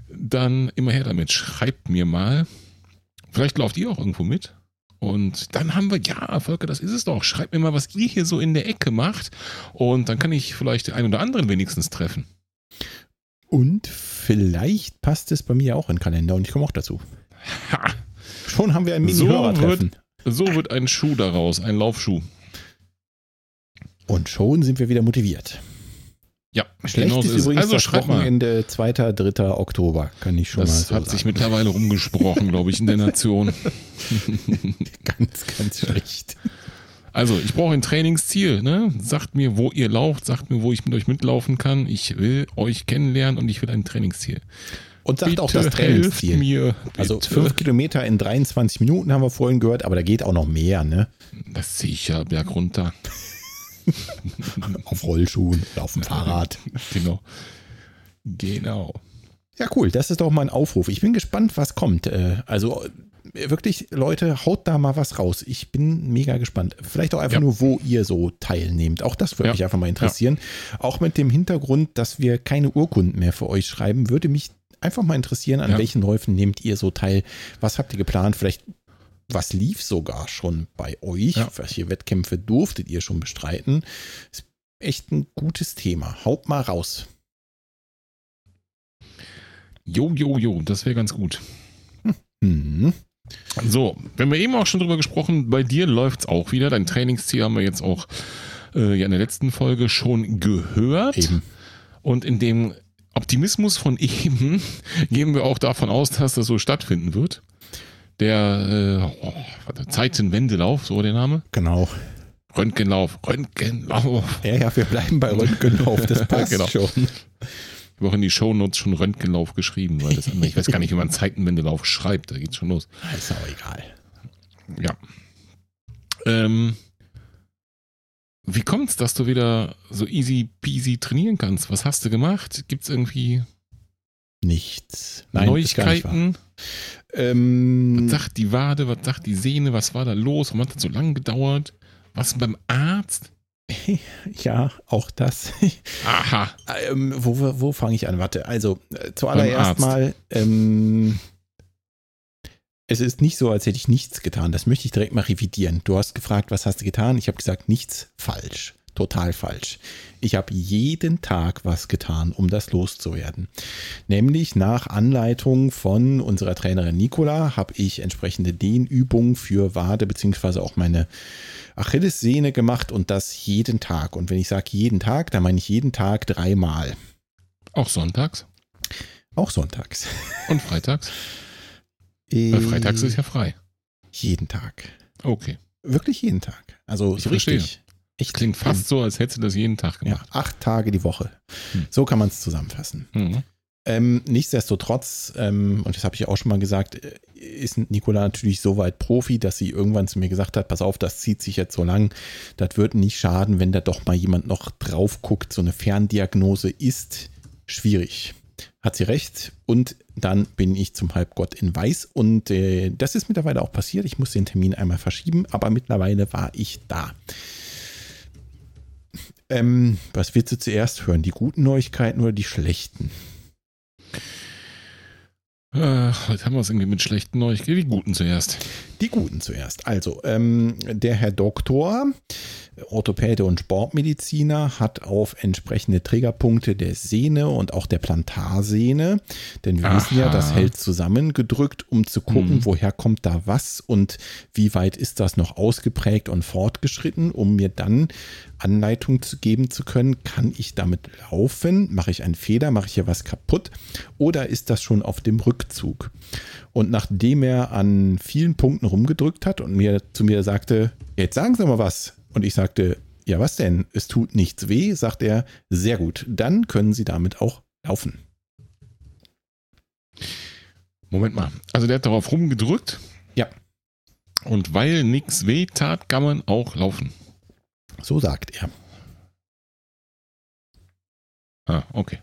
dann immer her damit. Schreibt mir mal. Vielleicht lauft ihr auch irgendwo mit. Und dann haben wir, ja, Volker, das ist es doch. Schreibt mir mal, was ihr hier so in der Ecke macht. Und dann kann ich vielleicht den einen oder anderen wenigstens treffen. Und vielleicht passt es bei mir auch in den Kalender und ich komme auch dazu. Ha. Schon haben wir ein Mini-Hörertreffen. So, so wird ein Schuh daraus, ein Laufschuh. Und schon sind wir wieder motiviert. Ja, schlecht genau ist übrigens also das Wochenende 2. 3. Oktober, kann ich schon das mal so hat sagen. sich mittlerweile rumgesprochen, glaube ich, in der Nation. ganz, ganz schlecht. Also, ich brauche ein Trainingsziel. Ne? Sagt mir, wo ihr lauft, sagt mir, wo ich mit euch mitlaufen kann. Ich will euch kennenlernen und ich will ein Trainingsziel. Und sagt bitte auch das Trainingsziel. Mir, also fünf Kilometer in 23 Minuten haben wir vorhin gehört, aber da geht auch noch mehr, ne? Das sicher, Berg runter. auf Rollschuhen oder auf dem Fahrrad. Genau. Genau. Ja, cool. Das ist doch mal ein Aufruf. Ich bin gespannt, was kommt. Äh, also wirklich, Leute, haut da mal was raus. Ich bin mega gespannt. Vielleicht auch einfach Ja. nur, wo ihr so teilnehmt. Auch das würde Ja. mich einfach mal interessieren. Auch mit dem Hintergrund, dass wir keine Urkunden mehr für euch schreiben, würde mich einfach mal interessieren, an Ja. welchen Läufen nehmt ihr so teil? Was habt ihr geplant? Vielleicht, was lief sogar schon bei euch? Ja. Welche Wettkämpfe durftet ihr schon bestreiten? Ist echt ein gutes Thema. Haut mal raus. Jo, jo, jo, das wäre ganz gut. Mhm. So, wenn wir eben auch schon drüber gesprochen, bei dir läuft's auch wieder. Dein Trainingsziel haben wir jetzt auch äh, ja in der letzten Folge schon gehört. Eben. Und in dem Optimismus von eben gehen wir auch davon aus, dass das so stattfinden wird. Der äh, oh, Zeitenwendelauf, so der Name. Genau. Röntgenlauf, Röntgenlauf. Ja, ja, wir bleiben bei Röntgenlauf. Das passt Genau. schon. Ich habe auch in die Shownotes schon Röntgenlauf geschrieben, weil das andere, ich weiß gar nicht, wie man Zeitenwendelauf schreibt, da geht's schon los. Ist aber egal. Ja. Ähm, wie kommt's, dass du wieder so easy peasy trainieren kannst? Was hast du gemacht? Gibt's irgendwie Nichts. Nein. Neuigkeiten? Ähm, Was sagt die Wade? Was sagt die Sehne? Was war da los? Warum hat das so lange gedauert? Was beim Arzt? ja, auch das. Aha. ähm, wo wo, fange ich an? Warte, also äh, zuallererst mal, ähm, es ist nicht so, als hätte ich nichts getan. Das möchte ich direkt mal revidieren. Du hast gefragt, was hast du getan? Ich habe gesagt, nichts falsch. Total falsch. Ich habe jeden Tag was getan, um das loszuwerden. Nämlich nach Anleitung von unserer Trainerin Nicola habe ich entsprechende Dehnübungen für Wade beziehungsweise auch meine Achillessehne gemacht und das jeden Tag. Und wenn ich sage jeden Tag, dann meine ich jeden Tag dreimal. Auch sonntags Auch sonntags. und freitags? Weil freitags ist ja frei. Jeden Tag. Okay. Wirklich jeden Tag. Also Ich so verstehe. richtig. Echt Klingt fast so, als hättest du das jeden Tag Ja, gemacht. acht Tage die Woche. Hm. So kann man es zusammenfassen. Mhm. Ähm, nichtsdestotrotz, ähm, und das habe ich auch schon mal gesagt, äh, ist Nicola natürlich so weit Profi, dass sie irgendwann zu mir gesagt hat, pass auf, das zieht sich jetzt so lang, das wird nicht schaden, wenn da doch mal jemand noch drauf guckt. So eine Ferndiagnose ist schwierig. Hat sie recht. Und dann bin ich zum Halbgott in Weiß. Und äh, das ist mittlerweile auch passiert. Ich muss den Termin einmal verschieben, aber mittlerweile war ich da. Ähm, was willst du zuerst hören? Die guten Neuigkeiten oder die schlechten? Äh, heute haben wir es irgendwie mit schlechten Neuigkeiten. Die guten zuerst. Die guten zuerst. Also, ähm, der Herr Doktor, Orthopäde und Sportmediziner, hat auf entsprechende Triggerpunkte der Sehne und auch der Plantarsehne, denn wir wissen ja, Aha. das hält zusammengedrückt, um zu gucken, Mhm. woher kommt da was und wie weit ist das noch ausgeprägt und fortgeschritten, um mir dann Anleitung zu geben zu können, kann ich damit laufen, mache ich einen Fehler, mache ich hier was kaputt oder ist das schon auf dem Rückzug? Und nachdem er an vielen Punkten rumgedrückt hat und mir zu mir sagte, jetzt sagen Sie mal was. Und ich sagte, ja, was denn? Es tut nichts weh, sagt er, sehr gut. Dann können Sie damit auch laufen. Moment mal. Also der hat darauf rumgedrückt. Ja. Und weil nichts weh tat, kann man auch laufen. So sagt er. Ah, okay.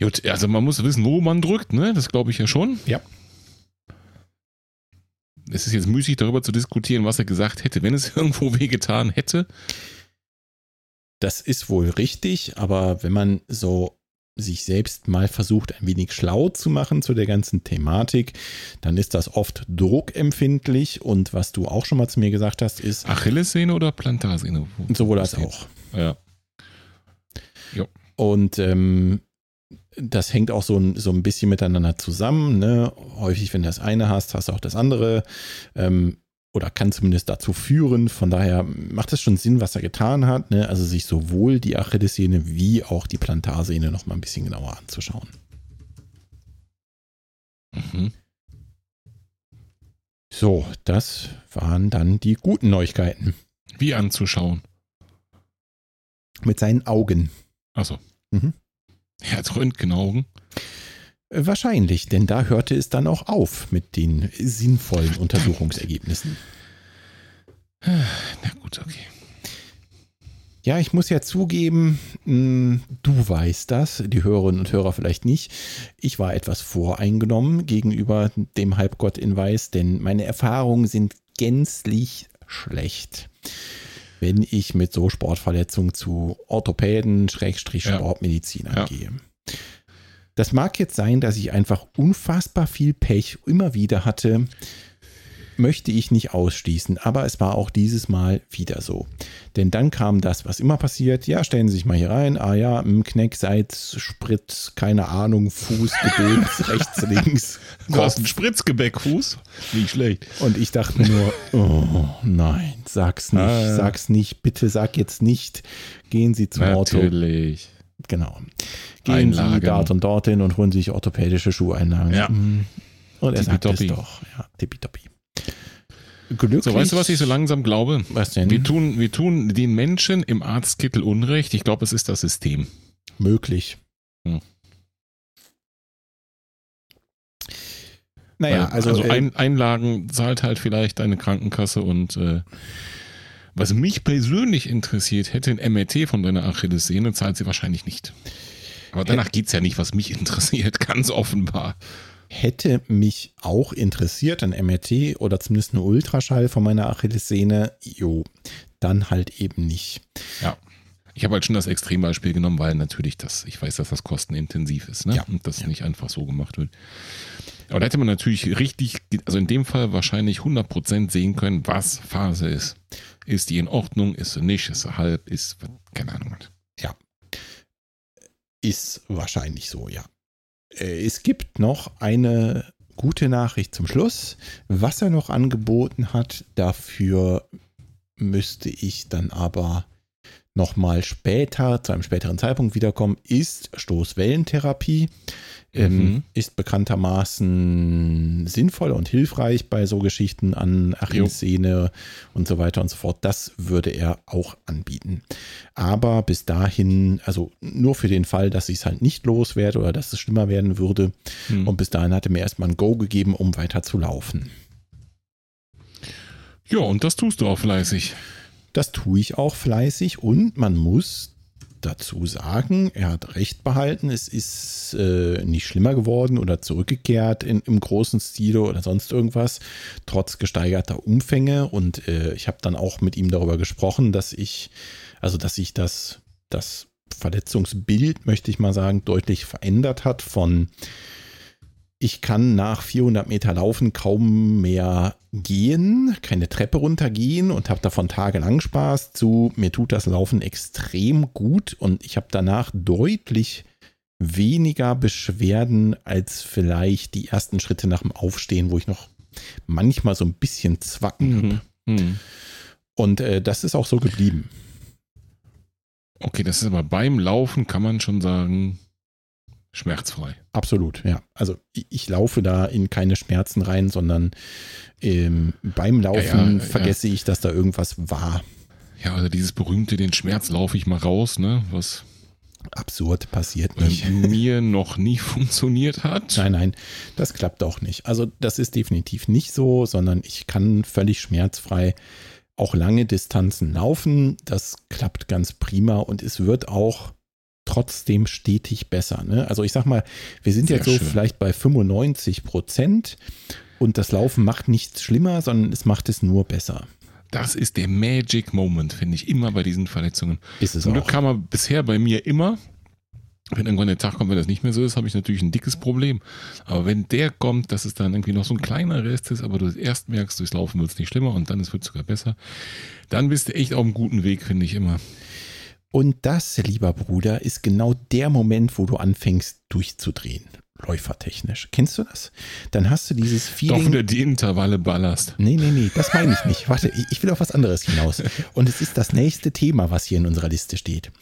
Gut, also man muss wissen, wo man drückt, ne? Das glaube ich ja schon. Ja. Es ist jetzt müßig, darüber zu diskutieren, was er gesagt hätte, wenn es irgendwo wehgetan hätte. Das ist wohl richtig, aber wenn man so sich selbst mal versucht, ein wenig schlau zu machen zu der ganzen Thematik, dann ist das oft druckempfindlich und was du auch schon mal zu mir gesagt hast, ist Achillessehne oder Plantarsehne? Wo- sowohl als auch. Ja. Und ähm, das hängt auch so, ein- so ein bisschen miteinander zusammen. Ne? Häufig, wenn du das eine hast, hast du auch das andere. Ähm, oder kann zumindest dazu führen. Von daher macht es schon Sinn, was er getan hat. Ne? Also sich sowohl die Achillessehne wie auch die Plantarsehne noch mal ein bisschen genauer anzuschauen. Mhm. So, das waren dann die guten Neuigkeiten. Wie anzuschauen. Mit seinen Augen. Achso. Mhm. Er hat Röntgenaugen. Äh, Wahrscheinlich, denn da hörte es dann auch auf mit den sinnvollen Untersuchungsergebnissen. Na gut, okay. Ja, ich muss ja zugeben, mh, du weißt das, die Hörerinnen und Hörer vielleicht nicht. Ich war etwas voreingenommen gegenüber dem Halbgott in Weiß, denn meine Erfahrungen sind gänzlich schlecht, wenn ich mit so Sportverletzungen zu Orthopäden, Schrägstrich. Sportmedizinern Ja. gehe. Das mag jetzt sein, dass ich einfach unfassbar viel Pech immer wieder hatte, möchte ich nicht ausschließen, aber es war auch dieses Mal wieder so. Denn dann kam das, was immer passiert. Ja, stellen Sie sich mal hier rein. Ah ja, im Kneck, Seitz, Sprit, keine Ahnung, Fuß, Gedöns, rechts, links. Du hast einen Spritzgebäckfuß. Nicht schlecht. Und ich dachte nur, oh nein, sag's nicht, Ah. sag's nicht, bitte sag jetzt nicht. Gehen Sie zum Auto. Natürlich. Genau. Gehen Sie Einlagen. dort und dorthin und holen sich orthopädische Schuheinlagen. Ja. Mhm. Und er sagt es doch. Ja, tippitoppi. Glücklich. So, weißt du, was ich so langsam glaube? Was denn? Wir tun, wir tun den Menschen im Arztkittel Unrecht. Ich glaube, es ist das System. Möglich. Hm. Naja, also, also äh, ein, Einlagen zahlt halt vielleicht deine Krankenkasse und äh, was mich persönlich interessiert, hätte ein MRT von deiner Achillessehne, zahlt sie wahrscheinlich nicht. Aber danach geht's ja nicht, was mich interessiert, ganz offenbar. Hätte mich auch interessiert, ein MRT oder zumindest ein Ultraschall von meiner Achillessehne. Jo, dann halt eben nicht. Ja. Ich habe halt schon das Extrembeispiel genommen, weil natürlich das, ich weiß, dass das kostenintensiv ist, ne? Ja. Und das Ja. nicht einfach so gemacht wird. Aber da hätte man natürlich richtig, also in dem Fall wahrscheinlich 100% sehen können, was Phase ist. Ist die in Ordnung? Ist sie nicht? Ist sie halb? Ist, keine Ahnung. was. Ist wahrscheinlich so, ja. Äh, Es gibt noch eine gute Nachricht zum Schluss. Was er noch angeboten hat, dafür müsste ich dann aber nochmal später, zu einem späteren Zeitpunkt wiederkommen, ist Stoßwellentherapie. Ähm, Mhm. ist bekanntermaßen sinnvoll und hilfreich bei so Geschichten an Achillessehne und so weiter und so fort. Das würde er auch anbieten. Aber bis dahin, also nur für den Fall, dass ich es halt nicht loswerde oder dass es schlimmer werden würde. Hm. Und bis dahin hat er mir erstmal ein Go gegeben, um weiter zu laufen. Ja, und das tust du auch fleißig. Das tue ich auch fleißig und man muss dazu sagen, er hat recht behalten. Es ist äh, nicht schlimmer geworden oder zurückgekehrt in, im großen Stile oder sonst irgendwas, trotz gesteigerter Umfänge. Und äh, ich habe dann auch mit ihm darüber gesprochen, dass ich, also dass sich das, das Verletzungsbild, möchte ich mal sagen, deutlich verändert hat von ich kann nach 400 Meter Laufen kaum mehr gehen, keine Treppe runtergehen und habe davon tagelang Spaß zu, mir tut das Laufen extrem gut und ich habe danach deutlich weniger Beschwerden als vielleicht die ersten Schritte nach dem Aufstehen, wo ich noch manchmal so ein bisschen zwacken habe. Mhm. Mhm. Und äh, das ist auch so geblieben. Okay, das ist aber beim Laufen, kann man schon sagen, schmerzfrei. Absolut, ja. Also ich, ich laufe da in keine Schmerzen rein, sondern ähm, beim Laufen Ja, ja, ja. vergesse ich, dass da irgendwas war. Ja, also dieses berühmte, den Schmerz laufe ich mal raus, ne? Was Absurd, passiert nicht. mir noch nie funktioniert hat. Nein, nein, das klappt auch nicht. Also das ist definitiv nicht so, sondern ich kann völlig schmerzfrei auch lange Distanzen laufen. Das klappt ganz prima und es wird auch trotzdem stetig besser. Ne? Also ich sag mal, wir sind Sehr jetzt so schön. vielleicht bei 95 Prozent und das Laufen macht nichts schlimmer, sondern es macht es nur besser. Das ist der Magic Moment, finde ich, immer bei diesen Verletzungen. Ist es Zum Glück auch. kam er bisher bei mir immer. Wenn irgendwann der Tag kommt, wenn das nicht mehr so ist, habe ich natürlich ein dickes Problem. Aber wenn der kommt, dass es dann irgendwie noch so ein kleiner Rest ist, aber du erst merkst, durchs Laufen wird es nicht schlimmer und dann es wird sogar besser, dann bist du echt auf einem guten Weg, finde ich immer. Und das, lieber Bruder, ist genau der Moment, wo du anfängst durchzudrehen, läufertechnisch. Kennst du das? Dann hast du dieses Doch Feeling. wieder die Intervalle ballerst. Nee, nee, nee, das meine ich nicht. Warte, ich- ich will auf was anderes hinaus. Und es ist das nächste Thema, was hier in unserer Liste steht.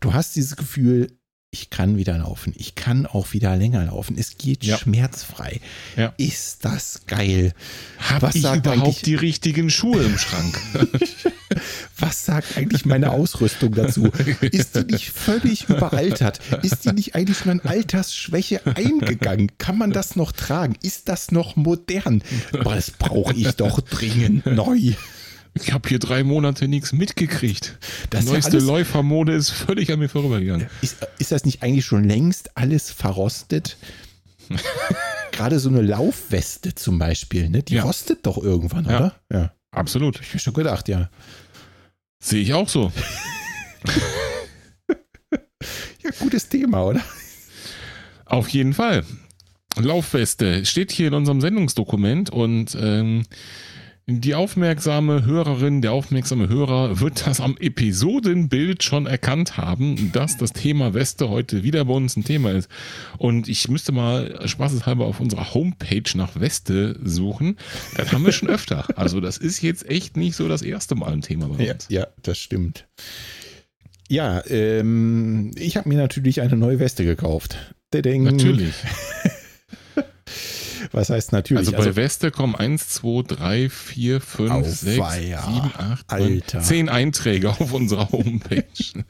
Du hast dieses Gefühl, ich kann wieder laufen. Ich kann auch wieder länger laufen. Es geht Ja. schmerzfrei. Ja. Ist das geil? Hab Was ich sagt überhaupt die richtigen Schuhe im Schrank? Was sagt eigentlich meine Ausrüstung dazu? Ist die nicht völlig überaltert? Ist die nicht eigentlich schon an Altersschwäche eingegangen? Kann man das noch tragen? Ist das noch modern? Aber das brauche ich doch dringend neu. Ich habe hier drei Monate nichts mitgekriegt. Das Die ja neueste alles- Läufermode ist völlig an mir vorübergegangen. Ist, ist das nicht eigentlich schon längst alles verrostet? Gerade so eine Laufweste zum Beispiel, ne? Die Ja. rostet doch irgendwann, Ja. oder? Ja. Absolut. Ich mir schon gedacht, ja. Sehe ich auch so. Ja, gutes Thema, oder? Auf jeden Fall. Laufweste steht hier in unserem Sendungsdokument und ähm, die aufmerksame Hörerin, der aufmerksame Hörer wird das am Episodenbild schon erkannt haben, dass das Thema Weste heute wieder bei uns ein Thema ist. Und ich müsste mal spaßeshalber auf unserer Homepage nach Weste suchen. Das haben wir schon öfter. Also das ist jetzt echt nicht so das erste Mal ein Thema bei Ja, uns. ja das stimmt. Ja, ähm, ich habe mir natürlich eine neue Weste gekauft. Natürlich. Was heißt natürlich? Also bei Weste kommen 1, 2, 3, 4, 5, Auweia. 6, 7, 8, 9, Alter. 10 Einträge auf unserer Homepage.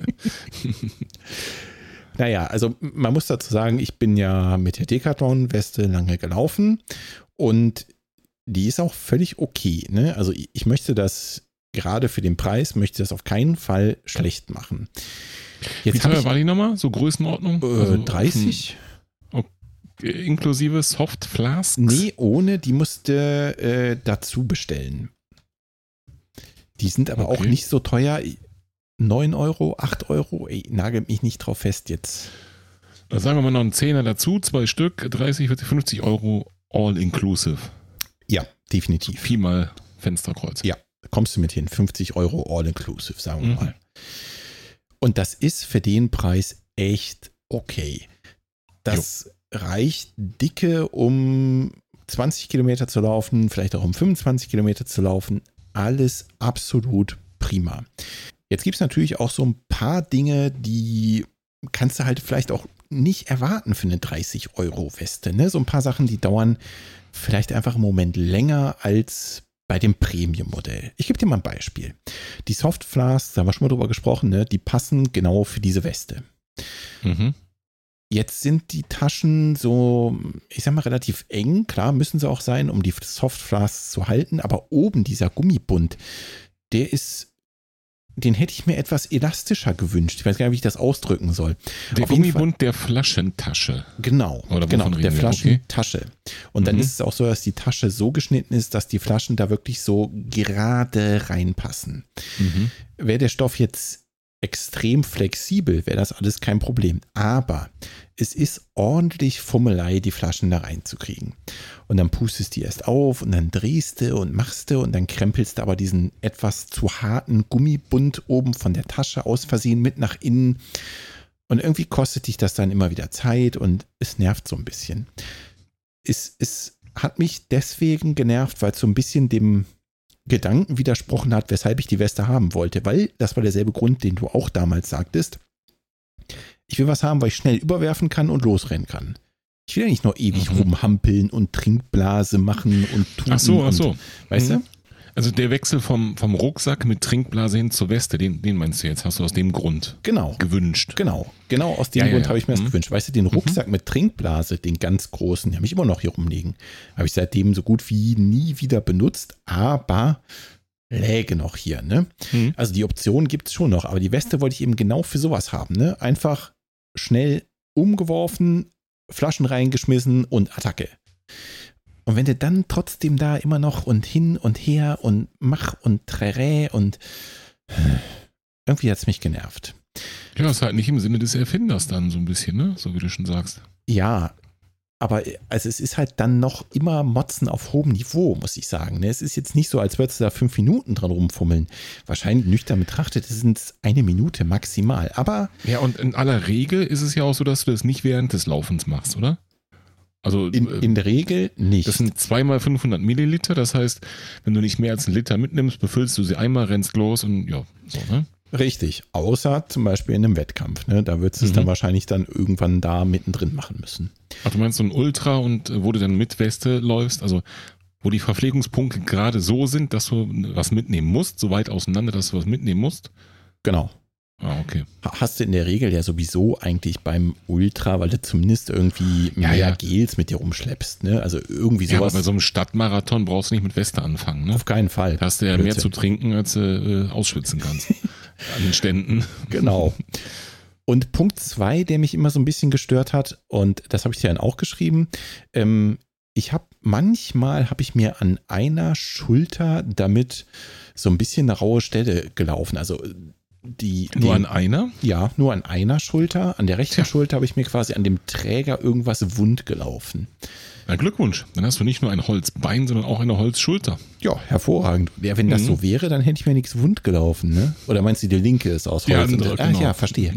Naja, also man muss dazu sagen, ich bin ja mit der Decathlon-Weste lange gelaufen und die ist auch völlig okay. Ne? Also ich möchte das gerade für den Preis, möchte das auf keinen Fall schlecht machen. Wie Jetzt habe teuer ich war die nochmal? So Größenordnung? äh, Also 30? Inklusive Soft Flasks? Nee, ohne, die musste äh, dazu bestellen. Die sind aber auch Okay. nicht so teuer. 9 Euro, 8 Euro, ey, nagel mich nicht drauf fest jetzt. Da sagen wir mal noch einen Zehner dazu, zwei Stück, 30, 40, 50 Euro all inclusive. Ja, definitiv. Pi mal Fensterkreuz. Ja. kommst du mit hin. 50 Euro all inclusive, sagen wir Mhm. mal. Und das ist für den Preis echt okay. Das reicht dicke, um 20 Kilometer zu laufen, vielleicht auch um 25 Kilometer zu laufen. Alles absolut prima. Jetzt gibt es natürlich auch so ein paar Dinge, die kannst du halt vielleicht auch nicht erwarten für eine 30 Euro Weste. Ne? So ein paar Sachen, die dauern vielleicht einfach einen Moment länger als bei dem Premium-Modell. Ich gebe dir mal ein Beispiel. Die Soft Flasks, da haben wir schon mal drüber gesprochen, ne? die passen genau für diese Weste. Mhm. Jetzt sind die Taschen so, ich sag mal, relativ eng. Klar, müssen sie auch sein, um die Soft Flasks zu halten. Aber oben dieser Gummibund, der ist, den hätte ich mir etwas elastischer gewünscht. Ich weiß gar nicht, wie ich das ausdrücken soll. Der Auf Gummibund der Flaschentasche. Genau, Oder genau, reden der wir? Flaschentasche. Und dann Mhm. ist es auch so, dass die Tasche so geschnitten ist, dass die Flaschen da wirklich so gerade reinpassen. Mhm. Wäre der Stoff jetzt extrem flexibel, wäre das alles kein Problem. Aber es ist ordentlich Fummelei, die Flaschen da reinzukriegen. Und dann pustest du die erst auf und dann drehst du und machst du und dann krempelst du aber diesen etwas zu harten Gummibund oben von der Tasche aus Versehen mit nach innen. Und irgendwie kostet dich das dann immer wieder Zeit und es nervt so ein bisschen. Es, es hat mich deswegen genervt, weil es so ein bisschen dem Gedanken widersprochen hat, weshalb ich die Weste haben wollte, weil das war derselbe Grund, den du auch damals sagtest. Ich will was haben, weil ich schnell überwerfen kann und losrennen kann. Ich will ja nicht nur ewig Mhm. rumhampeln und Trinkblase machen und tun. Ach so, ach und, so. Weißt Mhm. du? Also der Wechsel vom, vom Rucksack mit Trinkblase hin zur Weste, den, den meinst du jetzt, hast du aus dem Grund Genau. gewünscht. Genau, genau aus dem Ja, ja, Grund ja. habe ich mir das Mhm. gewünscht. Weißt du, den Rucksack mit Trinkblase, den ganz großen, den habe ich immer noch hier rumliegen. Habe ich seitdem so gut wie nie wieder benutzt, aber läge noch hier, ne? Mhm. Also die Option gibt es schon noch, aber die Weste wollte ich eben genau für sowas haben, ne? Einfach schnell umgeworfen, Flaschen reingeschmissen und Attacke. Und wenn du dann trotzdem da immer noch und hin und her und mach und trärä und irgendwie hat es mich genervt. Ja, ist halt nicht im Sinne des Erfinders dann so ein bisschen, ne? So wie du schon sagst. Ja, aber also es ist halt dann noch immer Motzen auf hohem Niveau, muss ich sagen. ne? Es ist jetzt nicht so, als würdest du da fünf Minuten dran rumfummeln. Wahrscheinlich nüchtern betrachtet sind es eine Minute maximal. Aber Ja, und in aller Regel ist es ja auch so, dass du das nicht während des Laufens machst, oder? Also in, äh, in der Regel nicht. das sind zweimal 500 Milliliter, das heißt, wenn du nicht mehr als einen Liter mitnimmst, befüllst du sie einmal, rennst los und ja, so, ne? Richtig, außer zum Beispiel in einem Wettkampf. Ne? Da würdest du es Mhm. dann wahrscheinlich dann irgendwann da mittendrin machen müssen. Ach, du meinst so ein Ultra und äh, wo du dann mit Weste läufst, also wo die Verpflegungspunkte gerade so sind, dass du was mitnehmen musst, so weit auseinander, dass du was mitnehmen musst? Genau. Ah, okay. Hast du in der Regel ja sowieso eigentlich beim Ultra, weil du zumindest irgendwie Ja, mehr ja. Gels mit dir rumschleppst. Ne? Also irgendwie Ja, aber sowas. bei so einem Stadtmarathon brauchst du nicht mit Weste anfangen. Ne? auf keinen Fall. Da hast du ja mehr Blödsinn. zu trinken, als du äh, ausschwitzen kannst. An den Ständen. Genau. Und Punkt zwei, der mich immer so ein bisschen gestört hat, und das habe ich dir dann auch geschrieben, ähm, ich habe manchmal habe ich mir an einer Schulter damit so ein bisschen eine raue Stelle gelaufen. Also die, Nur die an einer? ja, nur an einer Schulter. An der rechten Tja. Schulter habe ich mir quasi an dem Träger irgendwas wund gelaufen. Na, Glückwunsch. Dann hast du nicht nur ein Holzbein, sondern auch eine Holzschulter. Ja, hervorragend. Ja, wenn das Mhm. so wäre, dann hätte ich mir nichts wund gelaufen, ne? Oder meinst du, die linke ist aus Die Holz? andere, und, genau. ja, verstehe.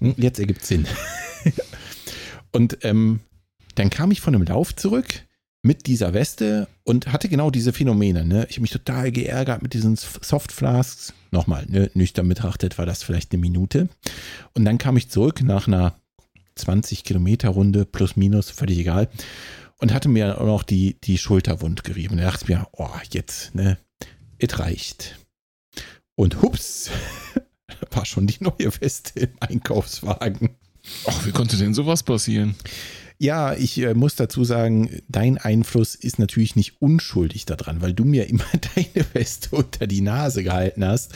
Hm, Jetzt ergibt Sinn. und ähm, dann kam ich von einem Lauf zurück mit dieser Weste und hatte genau diese Phänomene. Ne? Ich habe mich total geärgert mit diesen Softflasks. Nochmal, ne? nüchtern betrachtet war das vielleicht eine Minute. Und dann kam ich zurück nach einer 20 Kilometer Runde plus minus, völlig egal. Und hatte mir auch noch die, die Schulter gerieben. Da dachte ich mir, oh, jetzt, ne, es reicht. Und hups, war schon die neue Weste im Einkaufswagen. Ach, wie konnte denn sowas passieren? Ja, ich äh, muss dazu sagen, dein Einfluss ist natürlich nicht unschuldig daran, weil du mir immer deine Weste unter die Nase gehalten hast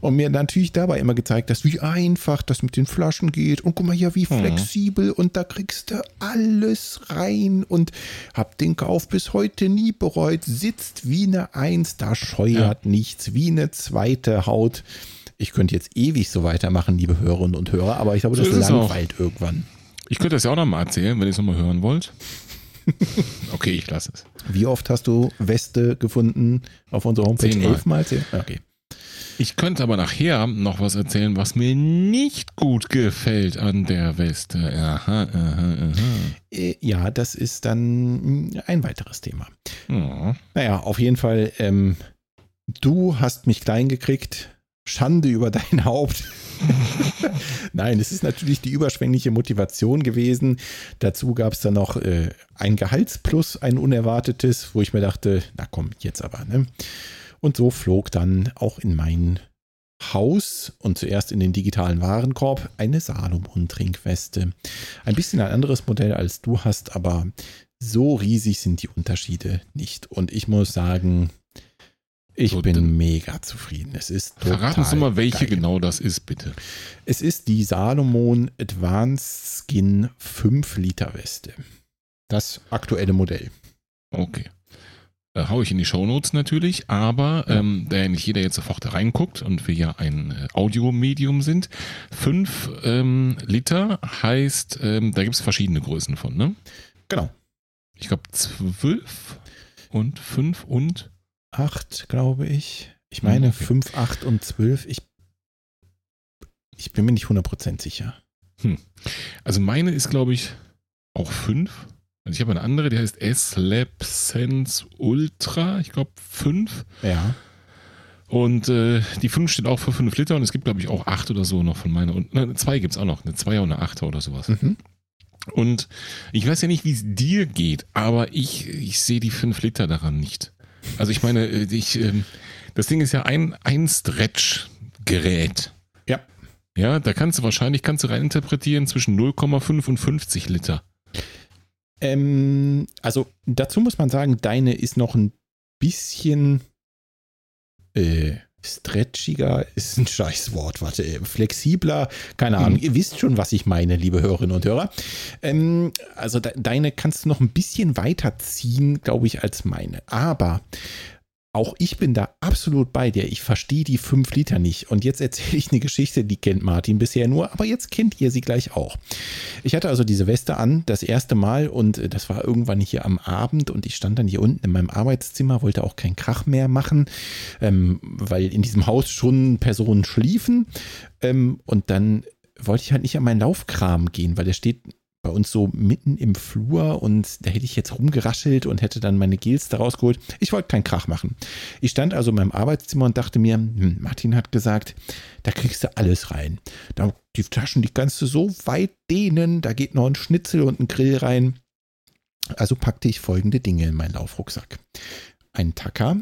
und mir natürlich dabei immer gezeigt hast, wie einfach das mit den Flaschen geht und guck mal hier, wie flexibel und da kriegst du alles rein und hab den Kauf bis heute nie bereut, sitzt wie eine Eins, da scheuert nichts, wie eine zweite Haut. Ich könnte jetzt ewig so weitermachen, liebe Hörerinnen und Hörer, aber ich glaube, So das auch. langweilt irgendwann. Ich könnte das ja auch noch mal erzählen, wenn ihr es nochmal hören wollt. Okay, ich lasse es. Wie oft hast du Weste gefunden auf unserer Homepage? Zehnmal. Elfmal? Zehn? Okay. Ich könnte aber nachher noch was erzählen, was mir nicht gut gefällt an der Weste. Aha, aha, aha. Äh, Ja, das ist dann ein weiteres Thema. Ja. Naja, auf jeden Fall, ähm, du hast mich klein gekriegt. Schande über dein Haupt. Nein, es ist natürlich die überschwängliche Motivation gewesen. Dazu gab es dann noch äh, ein Gehaltsplus, ein unerwartetes, wo ich mir dachte, na komm, jetzt aber. Ne? Und so flog dann auch in mein Haus und zuerst in den digitalen Warenkorb eine Salomon-Trinkweste. Ein bisschen ein anderes Modell als du hast, aber so riesig sind die Unterschiede nicht. Und ich muss sagen, ich So, bin mega zufrieden. Es ist total Verraten Sie mal, welche geil. genau das ist, bitte. Es ist die Salomon Advanced Skin 5 Liter Weste. Das aktuelle Modell. Okay. Äh, hau ich in die Shownotes natürlich, aber ähm, da ja nicht jeder jetzt sofort da reinguckt und wir ja ein äh, Audiomedium sind, 5 ähm, Liter heißt, ähm, da gibt es verschiedene Größen von, ne? Genau. Ich glaube 12 und 5 und 8, glaube ich. Ich meine Hm, okay. 5, 8 und 12. Ich, ich bin mir nicht 100% sicher. Also meine ist, glaube ich, auch 5. Also ich habe eine andere, die heißt S-Lab Sense Ultra, ich glaube 5. Ja. Und äh, die 5 steht auch für 5 Liter und es gibt, glaube ich, auch 8 oder so noch von meiner. Und eine 2 gibt es auch noch, eine 2 und eine 8 oder sowas. Mhm. Und ich weiß ja nicht, wie es dir geht, aber ich, ich sehe die 5 Liter daran nicht. Also ich meine, äh, ich, ähm, das Ding ist ja ein, ein Stretch-Gerät. Ja. Ja, da kannst du wahrscheinlich, kannst du reininterpretieren zwischen 0,5 und 50 Liter. Ähm, also dazu muss man sagen, deine ist noch ein bisschen äh, stretchiger, ist ein Scheißwort, warte, äh, flexibler, keine Ahnung. Mhm. Ihr wisst schon, was ich meine, liebe Hörerinnen und Hörer. Ähm, also de deine kannst du noch ein bisschen weiter ziehen, glaube ich, als meine. Aber auch ich bin da absolut bei dir. Ich verstehe die 5 Liter nicht. Und jetzt erzähle ich eine Geschichte, die kennt Martin bisher nur, aber jetzt kennt ihr sie gleich auch. Ich hatte also diese Weste an, das erste Mal, und äh, das war irgendwann hier am Abend und ich stand dann hier unten in meinem Arbeitszimmer, wollte auch keinen Krach mehr machen, ähm, weil in diesem Haus schon Personen schliefen. Ähm, und dann wollte ich halt nicht an meinen Laufkram gehen, weil der steht bei uns so mitten im Flur und da hätte ich jetzt rumgeraschelt und hätte dann meine Gels da rausgeholt. Ich wollte keinen Krach machen. Ich stand also in meinem Arbeitszimmer und dachte mir, hm, Martin hat gesagt, da kriegst du alles rein. Da, die Taschen, die kannst du so weit dehnen, da geht noch ein Schnitzel und ein Grill rein. Also packte ich folgende Dinge in meinen Laufrucksack. Ein Tacker,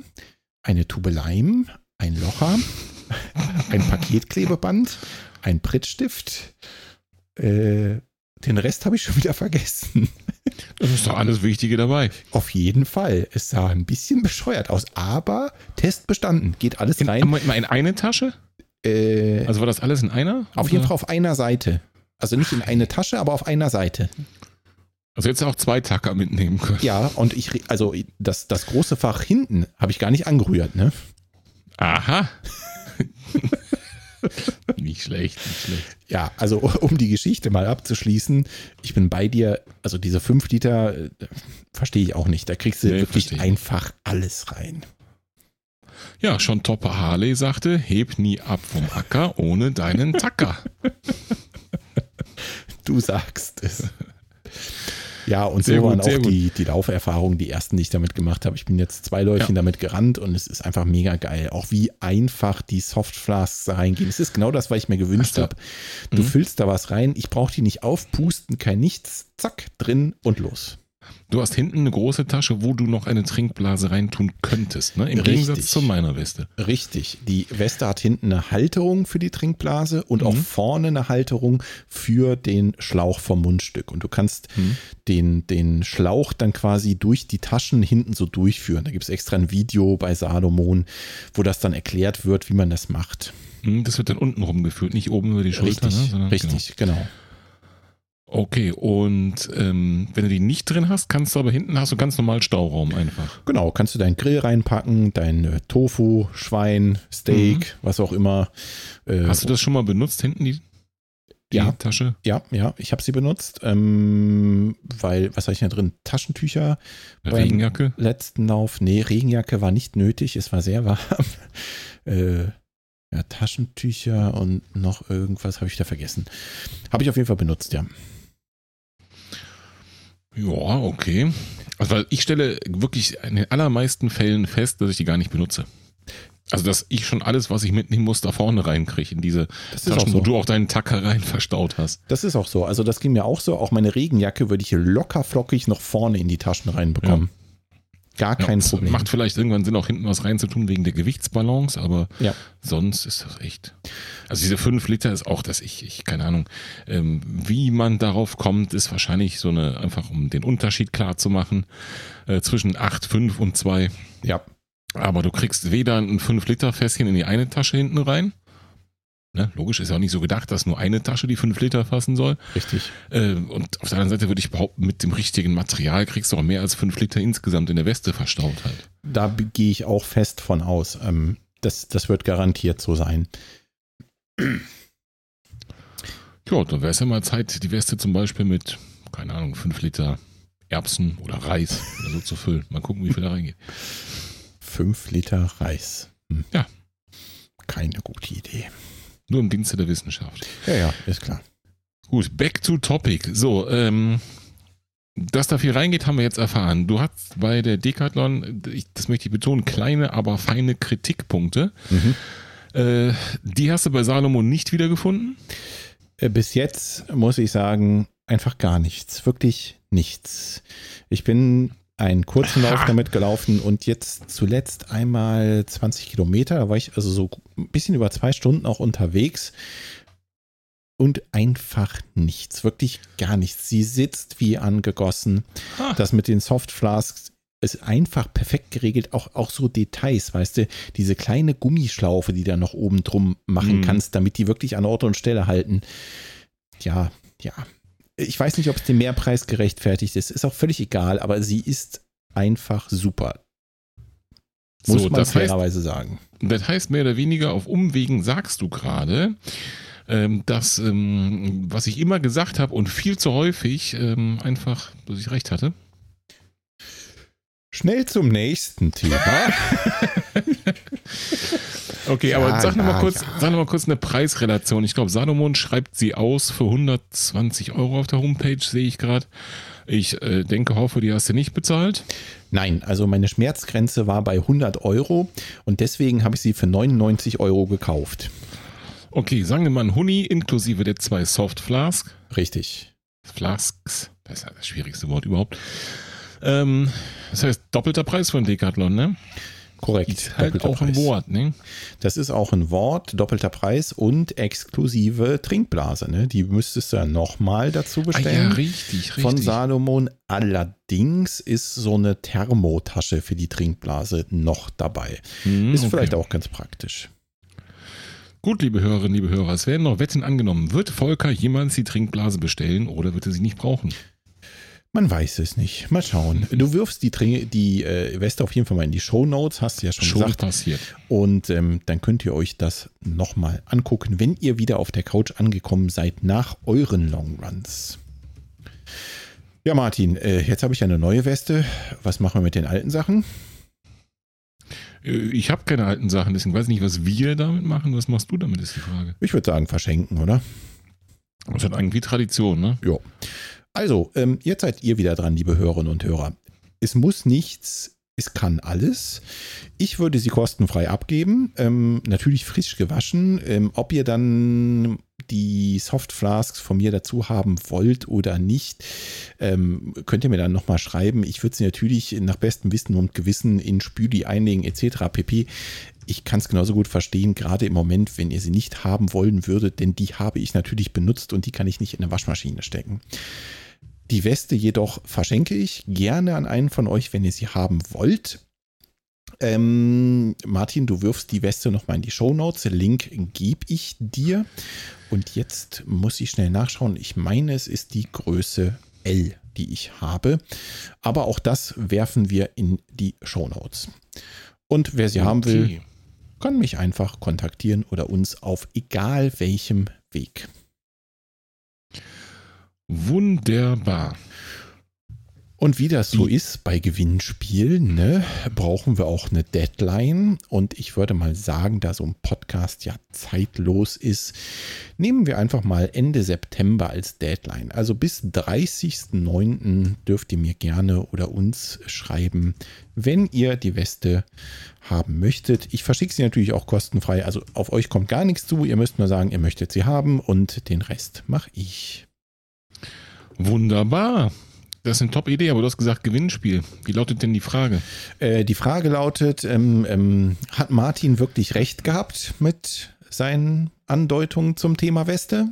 eine Tube Leim, ein Locher, ein Paketklebeband, ein Prittstift. Äh, den Rest habe ich schon wieder vergessen. Das ist doch alles Wichtige dabei. Auf jeden Fall. Es sah ein bisschen bescheuert aus, aber Test bestanden. Geht alles In, rein. in eine Tasche? Äh, Also war das alles in einer? auf Oder? jeden Fall auf einer Seite. Also nicht in eine Tasche, aber auf einer Seite. Also jetzt auch zwei Tacker mitnehmen können. Ja, und ich, also das, das große Fach hinten habe ich gar nicht angerührt, ne? Aha. nicht schlecht, nicht schlecht. Ja, also um die Geschichte mal abzuschließen, ich bin bei dir, also diese 5 Liter, äh, verstehe ich auch nicht. Da kriegst du Nee, wirklich verstehe einfach alles rein. Ja, schon Topper Harley sagte, heb nie ab vom Acker ohne deinen Tacker. Du sagst es. Ja, und Sehr so gut, waren auch gut. die, die Lauferfahrungen, die ersten, die ich damit gemacht habe. Ich bin jetzt zwei Läufchen damit gerannt und es ist einfach mega geil. Auch wie einfach die Softflasks reingehen. Es ist genau das, was ich mir gewünscht so. habe. Du Mhm. füllst da was rein, ich brauche die nicht aufpusten, kein nichts, zack, drin und los. Du hast hinten eine große Tasche, wo du noch eine Trinkblase reintun könntest, ne? Im Richtig. Gegensatz zu meiner Weste. Richtig. Die Weste hat hinten eine Halterung für die Trinkblase und auch Mhm. vorne eine Halterung für den Schlauch vom Mundstück. Und du kannst Mhm. den, den Schlauch dann quasi durch die Taschen hinten so durchführen. Da gibt es extra ein Video bei Salomon, wo das dann erklärt wird, wie man das macht. Hm, Das wird dann unten rumgeführt, nicht oben über die Schulter. richtig, ne? Sondern- richtig, genau. Genau. Okay, und ähm, wenn du die nicht drin hast, kannst du aber hinten hast du ganz normal Stauraum einfach. Genau, kannst du deinen Grill reinpacken, dein äh, Tofu, Schwein, Steak, was auch immer. Äh, Mhm. Hast du das schon mal benutzt, hinten die, die Ja. Tasche? Ja, ja, ich habe sie benutzt, ähm, weil, was habe ich da drin? Taschentücher Regenjacke? letzten Lauf. Nee, Regenjacke war nicht nötig, es war sehr warm. äh, ja, Taschentücher und noch irgendwas habe ich da vergessen. Habe ich auf jeden Fall benutzt, ja. Ja, okay. Also weil ich stelle wirklich in den allermeisten Fällen fest, dass ich die gar nicht benutze. Also dass ich schon alles, was ich mitnehmen muss, da vorne reinkriege in diese auch Taschen, so. wo du auch deinen Tacker rein verstaut hast. Das ist auch so. Also das ging mir auch so. Auch meine Regenjacke würde ich hier locker flockig noch vorne in die Taschen reinbekommen. Gar kein es Problem. Macht vielleicht irgendwann Sinn, auch hinten was reinzutun wegen der Gewichtsbalance, aber Ja. sonst ist das echt. Also diese 5 Liter ist auch, dass ich, ich keine Ahnung, ähm, wie man darauf kommt, ist wahrscheinlich so eine, einfach um den Unterschied klar zu machen, äh, zwischen 8, 5 und 2. ja, Aber du kriegst weder ein 5 Liter Fässchen in die eine Tasche hinten rein. Ne? Logisch ist ja auch nicht so gedacht, dass nur eine Tasche die 5 Liter fassen soll. richtig. Äh, und auf der anderen Seite würde ich behaupten, mit dem richtigen Material kriegst du auch mehr als 5 Liter insgesamt in der Weste verstaut halt. Da gehe ich auch fest von aus. Ähm, das, das wird garantiert so sein. Ja, dann wäre es ja mal Zeit, die Weste zum Beispiel mit, keine Ahnung, 5 Liter Erbsen oder Reis oder so zu füllen. Mal gucken, wie viel da reingeht. Fünf Liter Reis. Hm. Ja. Keine gute Idee. Nur im Dienste der Wissenschaft. Ja, ja, ist klar. Gut, back to topic. So, ähm, dass da viel reingeht, haben wir jetzt erfahren. Du hast bei der Decathlon, ich, das möchte ich betonen, kleine, aber feine Kritikpunkte. Mhm. Äh, die hast du bei Salomon nicht wiedergefunden? Äh, Bis jetzt muss ich sagen, einfach gar nichts. Wirklich nichts. Ich bin einen kurzen Lauf damit gelaufen und jetzt zuletzt einmal 20 Kilometer. Da war ich also so ein bisschen über zwei Stunden auch unterwegs. Und einfach nichts, wirklich gar nichts. Sie sitzt wie angegossen. Ah. Das mit den Softflasks ist einfach perfekt geregelt. Auch, auch so Details, weißt du, diese kleine Gummischlaufe, die da noch oben drum machen Mhm. kannst, damit die wirklich an Ort und Stelle halten. Ja, ja. Ich weiß nicht, ob es dem Mehrpreis gerechtfertigt ist. Ist auch völlig egal, aber sie ist einfach super. Muss So, man das heißt, fairerweise sagen. das heißt mehr oder weniger auf Umwegen sagst du gerade, ähm, dass, ähm, was ich immer gesagt habe und viel zu häufig ähm, einfach, dass ich recht hatte. Schnell zum nächsten Thema. Okay, Ja, aber sag ja, nochmal kurz, ja. sag noch mal kurz eine Preisrelation. Ich glaube, Salomon schreibt sie aus für 120 Euro auf der Homepage, sehe ich gerade. Ich äh, denke, hoffe, die hast du nicht bezahlt. Nein, also meine Schmerzgrenze war bei 100 Euro und deswegen habe ich sie für 99 Euro gekauft. Okay, sagen wir mal ein Huni inklusive der zwei Soft Flask. Richtig. Flasks, das ist ja das schwierigste Wort überhaupt. Ähm, das heißt, doppelter Preis von Decathlon, ne? Korrekt. Ist halt auch ein Preis. Wort, ne? Das ist auch ein Wort, doppelter Preis und exklusive Trinkblase. Ne? Die müsstest du ja nochmal dazu Ah, ja, bestellen. richtig, richtig. von Salomon. Allerdings ist so eine Thermotasche für die Trinkblase noch dabei. Hm, Ist okay. vielleicht auch ganz praktisch. Gut, liebe Hörerinnen, liebe Hörer, es werden noch Wetten angenommen. Wird Volker jemals die Trinkblase bestellen oder wird er sie nicht brauchen? Man weiß es nicht. Mal schauen. Du wirfst die, Trin- die äh, Weste auf jeden Fall mal in die Show Notes, hast du ja schon, Schon gesagt. passiert. Und ähm, dann könnt ihr euch das nochmal angucken, wenn ihr wieder auf der Couch angekommen seid nach euren Long Runs. Ja, Martin, äh, jetzt habe ich ja eine neue Weste. Was machen wir mit den alten Sachen? Äh, Ich habe keine alten Sachen, deswegen weiß ich nicht, was wir damit machen. Was machst du damit, ist die Frage. Ich würde sagen, verschenken, oder? Das hat irgendwie Tradition, ne? Ja. Also, ähm, jetzt seid ihr wieder dran, liebe Hörerinnen und Hörer. Es muss nichts, es kann alles. Ich würde sie kostenfrei abgeben, ähm, natürlich frisch gewaschen. Ähm, ob ihr dann die Soft Flasks von mir dazu haben wollt oder nicht, ähm, könnt ihr mir dann nochmal schreiben. Ich würde sie natürlich nach bestem Wissen und Gewissen in Spüli einlegen etc. pp. Ich kann es genauso gut verstehen, gerade im Moment, wenn ihr sie nicht haben wollen würdet, denn die habe ich natürlich benutzt und die kann ich nicht in eine Waschmaschine stecken. Die Weste jedoch verschenke ich gerne an einen von euch, wenn ihr sie haben wollt. Ähm, Martin, du wirfst die Weste nochmal in die Shownotes. Link gebe ich dir. Und jetzt muss ich schnell nachschauen. Ich meine, es ist die Größe L, die ich habe. Aber auch das werfen wir in die Shownotes. Und wer sie haben will, Okay. kann mich einfach kontaktieren oder uns auf egal welchem Weg. Wunderbar. Und wie das so ist bei Gewinnspielen, ne, brauchen wir auch eine Deadline. Und ich würde mal sagen, da so ein Podcast ja zeitlos ist, nehmen wir einfach mal Ende September als Deadline. Also bis 30.09. dürft ihr mir gerne oder uns schreiben, wenn ihr die Weste haben möchtet. Ich verschicke sie natürlich auch kostenfrei. Also auf euch kommt gar nichts zu. Ihr müsst nur sagen, ihr möchtet sie haben und den Rest mache ich. Wunderbar. Das ist eine Top-Idee, aber du hast gesagt Gewinnspiel. Wie lautet denn die Frage? Äh, die Frage lautet, ähm, ähm, hat Martin wirklich recht gehabt mit seinen Andeutungen zum Thema Weste?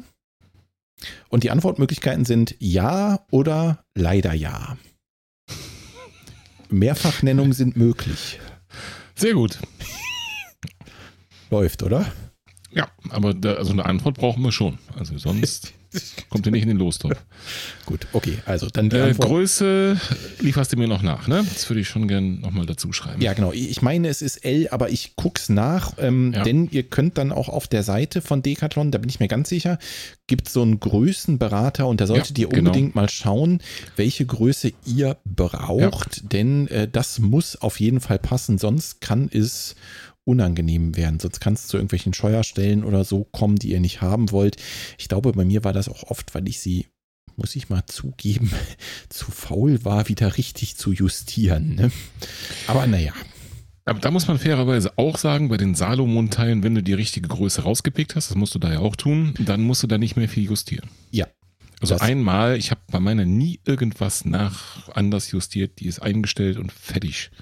Und die Antwortmöglichkeiten sind ja oder leider ja. Mehrfachnennungen sind möglich. Sehr gut. Läuft, oder? Ja, aber da, also eine Antwort brauchen wir schon. Also sonst kommt ihr nicht in den Lostopf. Gut, okay. Also dann die Äh. Größe lieferst du mir noch nach, ne? Das würde ich schon gern nochmal dazu schreiben. Ja, genau. Ich meine, es ist L, aber ich guck's nach, ähm, Ja. denn ihr könnt dann auch auf der Seite von Decathlon, da bin ich mir ganz sicher, gibt so einen Größenberater und da solltet Ja, ihr genau. unbedingt mal schauen, welche Größe ihr braucht, denn äh, das muss auf jeden Fall passen, sonst kann es unangenehm werden. Sonst kann es zu irgendwelchen Scheuerstellen oder so kommen, die ihr nicht haben wollt. Ich glaube, bei mir war das auch oft, weil ich sie muss ich mal zugeben, zu faul war, wieder richtig zu justieren. Ne? Aber naja, Aber da muss man fairerweise auch sagen, bei den Salomon-Teilen, wenn du die richtige Größe rausgepickt hast, das musst du da ja auch tun, dann musst du da nicht mehr viel justieren. Ja. Also einmal, ich habe bei meiner nie irgendwas nach anders justiert, die ist eingestellt und fertig.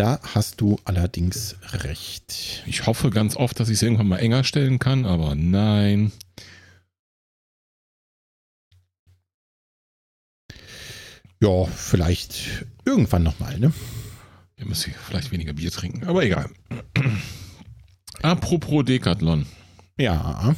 Da hast du allerdings recht. Ich hoffe ganz oft, dass ich es irgendwann mal enger stellen kann, aber nein. Ja, vielleicht irgendwann nochmal, ne? Ihr müsst vielleicht weniger Bier trinken, aber egal. Apropos Decathlon. Ja,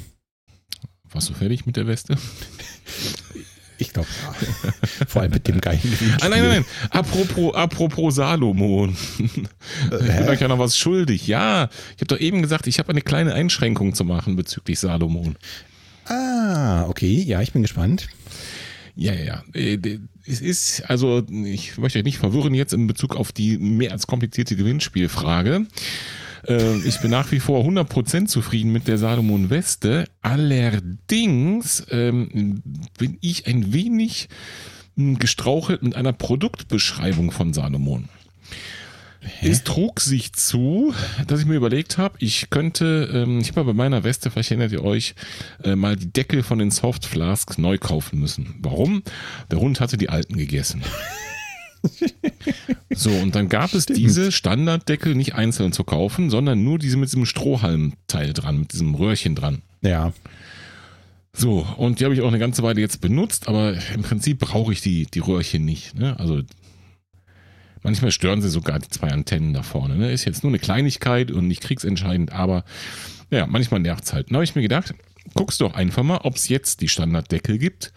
Warst du fertig mit der Weste? ich glaube ja. Vor allem mit dem geilen Ah, nein, nein, nein. Apropos, apropos Salomon. Ich bin euch ja noch was schuldig. Ja, ich habe doch eben gesagt, ich habe eine kleine Einschränkung zu machen bezüglich Salomon. Ah, okay. Ja, ich bin gespannt. Ja, ja, ja. Äh, Es ist, also, ich möchte euch nicht verwirren jetzt in Bezug auf die mehr als komplizierte Gewinnspielfrage. Äh, Ich bin nach wie vor 100% zufrieden mit der Salomon Weste. Allerdings ähm, bin ich ein wenig hm, gestrauchelt mit einer Produktbeschreibung von Salomon. Es trug sich zu, dass ich mir überlegt habe, ich könnte, ähm, ich habe ja bei meiner Weste, vielleicht erinnert ihr euch, äh, mal die Deckel von den Soft Flasks neu kaufen müssen. Warum? Der Hund hatte die alten gegessen. So, und dann gab es Stimmt. diese Standarddeckel nicht einzeln zu kaufen, sondern nur diese mit diesem Strohhalmteil dran, mit diesem Röhrchen dran. Ja. So, und die habe ich auch eine ganze Weile jetzt benutzt, aber im Prinzip brauche ich die, die Röhrchen nicht. Ne? Also manchmal stören sie sogar die zwei Antennen da vorne. Ne? Ist jetzt nur eine Kleinigkeit und nicht kriegsentscheidend, aber ja, manchmal nervt es halt. Dann habe ich mir gedacht, guckst doch einfach mal, ob es jetzt die Standarddeckel gibt.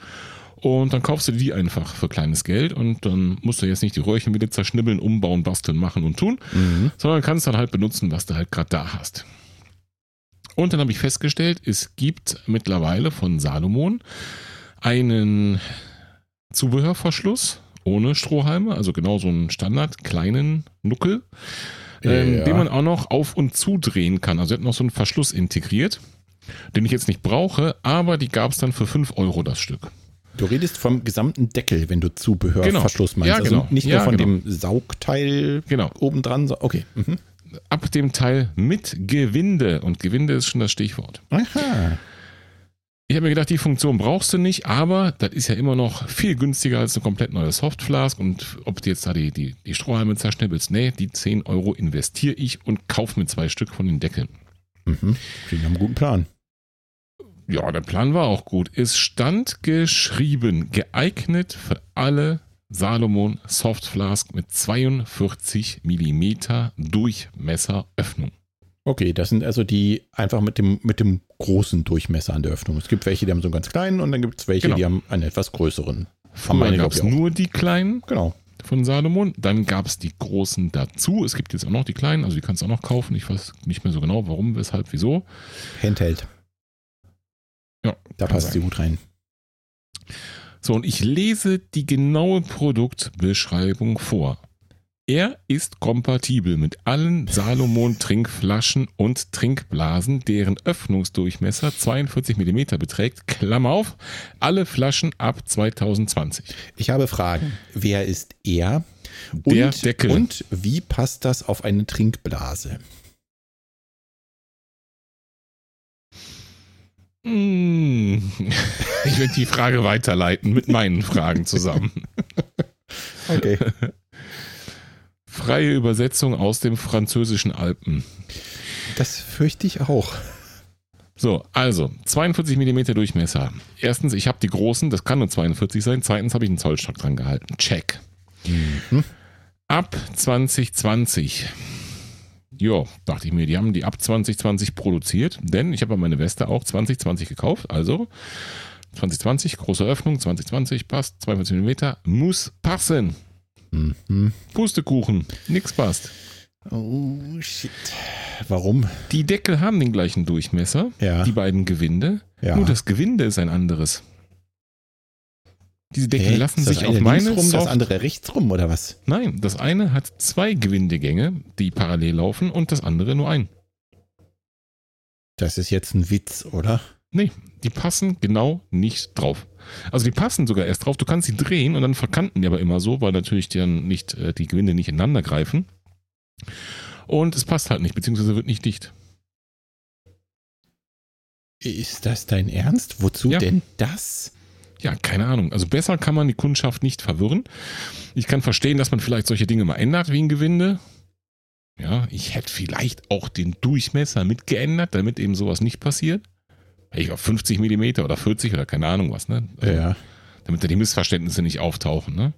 Und dann kaufst du die einfach für kleines Geld und dann musst du jetzt nicht die Röhrchen wieder zerschnibbeln, umbauen, basteln, machen und tun, Mhm. sondern kannst dann halt benutzen, was du halt gerade da hast. Und dann habe ich festgestellt, es gibt mittlerweile von Salomon einen Zubehörverschluss ohne Strohhalme, also genau so einen Standard kleinen Nuckel, ähm, Ja. den man auch noch auf und zudrehen kann. Also er hat noch so einen Verschluss integriert, den ich jetzt nicht brauche, aber die gab es dann für 5 Euro das Stück. Du redest vom gesamten Deckel, wenn du Zubehörverschluss Genau. meinst. Ja, genau. Also nicht nur Ja, von genau. dem Saugteil Genau. obendran. Okay. Mhm. Ab dem Teil mit Gewinde. Und Gewinde ist schon das Stichwort. Aha. Ich habe mir gedacht, die Funktion brauchst du nicht, aber das ist ja immer noch viel günstiger als eine komplett neue Softflask. Und ob du jetzt da die, die, die Strohhalme zerschnippelst, nee, die 10 Euro investiere ich und kaufe mir zwei Stück von den Deckeln. Mhm. Klingt nach einem guten Plan. Ja, der Plan war auch gut. Es stand geschrieben, geeignet für alle Salomon Softflask mit 42 Millimeter Durchmesseröffnung. Okay, das sind also die einfach mit dem, mit dem großen Durchmesser an der Öffnung. Es gibt welche, die haben so einen ganz kleinen und dann gibt es welche, Genau. die haben einen etwas größeren. Früher meine, gab es nur die kleinen Genau. von Salomon. Dann gab es die großen dazu. Es gibt jetzt auch noch die kleinen, also die kannst du auch noch kaufen. Ich weiß nicht mehr so genau, warum, weshalb, wieso. Handheld. Ja, Da passt sein. sie gut rein. So, und ich lese die genaue Produktbeschreibung vor. Er ist kompatibel mit allen Salomon Trinkflaschen und Trinkblasen, deren Öffnungsdurchmesser 42 mm beträgt. Klammer auf, alle Flaschen ab 2020. Ich habe Fragen. Wer ist er? Der und, Deckel. Und wie passt das auf eine Trinkblase? Ich werde die Frage weiterleiten mit meinen Fragen zusammen. Okay. Freie Übersetzung aus dem französischen Alpen. Das fürchte ich auch. So, also 42 mm Durchmesser. Erstens, ich habe die großen, das kann nur 42 sein. Zweitens habe ich einen Zollstock dran gehalten. Check. Mhm. Ab 2020. Jo, dachte ich mir, die haben die ab 2020 produziert, denn ich habe ja meine Weste auch 2020 gekauft. Also 2020, große Öffnung, 2020 passt, 42 mm, muss passen. Mhm. Pustekuchen, nix passt. Oh, shit. Warum? Die Deckel haben den gleichen Durchmesser, Ja. die beiden Gewinde, ja. nur das Gewinde ist ein anderes. Diese Deckel Hä? lassen das sich auf meine rum, das Soft andere rechts rum oder was? Nein, das eine hat zwei Gewindegänge, die parallel laufen und das andere nur ein. Das ist jetzt ein Witz, oder? Nee, die passen genau nicht drauf. Also die passen sogar erst drauf, du kannst sie drehen und dann verkanten die aber immer so, weil natürlich dann nicht, äh, die Gewinde nicht ineinander greifen. Und es passt halt nicht, beziehungsweise wird nicht dicht. Ist das dein Ernst? Wozu Ja. denn das? Ja, keine Ahnung. Also besser kann man die Kundschaft nicht verwirren. Ich kann verstehen, dass man vielleicht solche Dinge mal ändert wie ein Gewinde. Ja, ich hätte vielleicht auch den Durchmesser mitgeändert, damit eben sowas nicht passiert. Ich auf 50 mm oder 40 oder keine Ahnung was, ne? Also, Ja. damit da die Missverständnisse nicht auftauchen. Ne?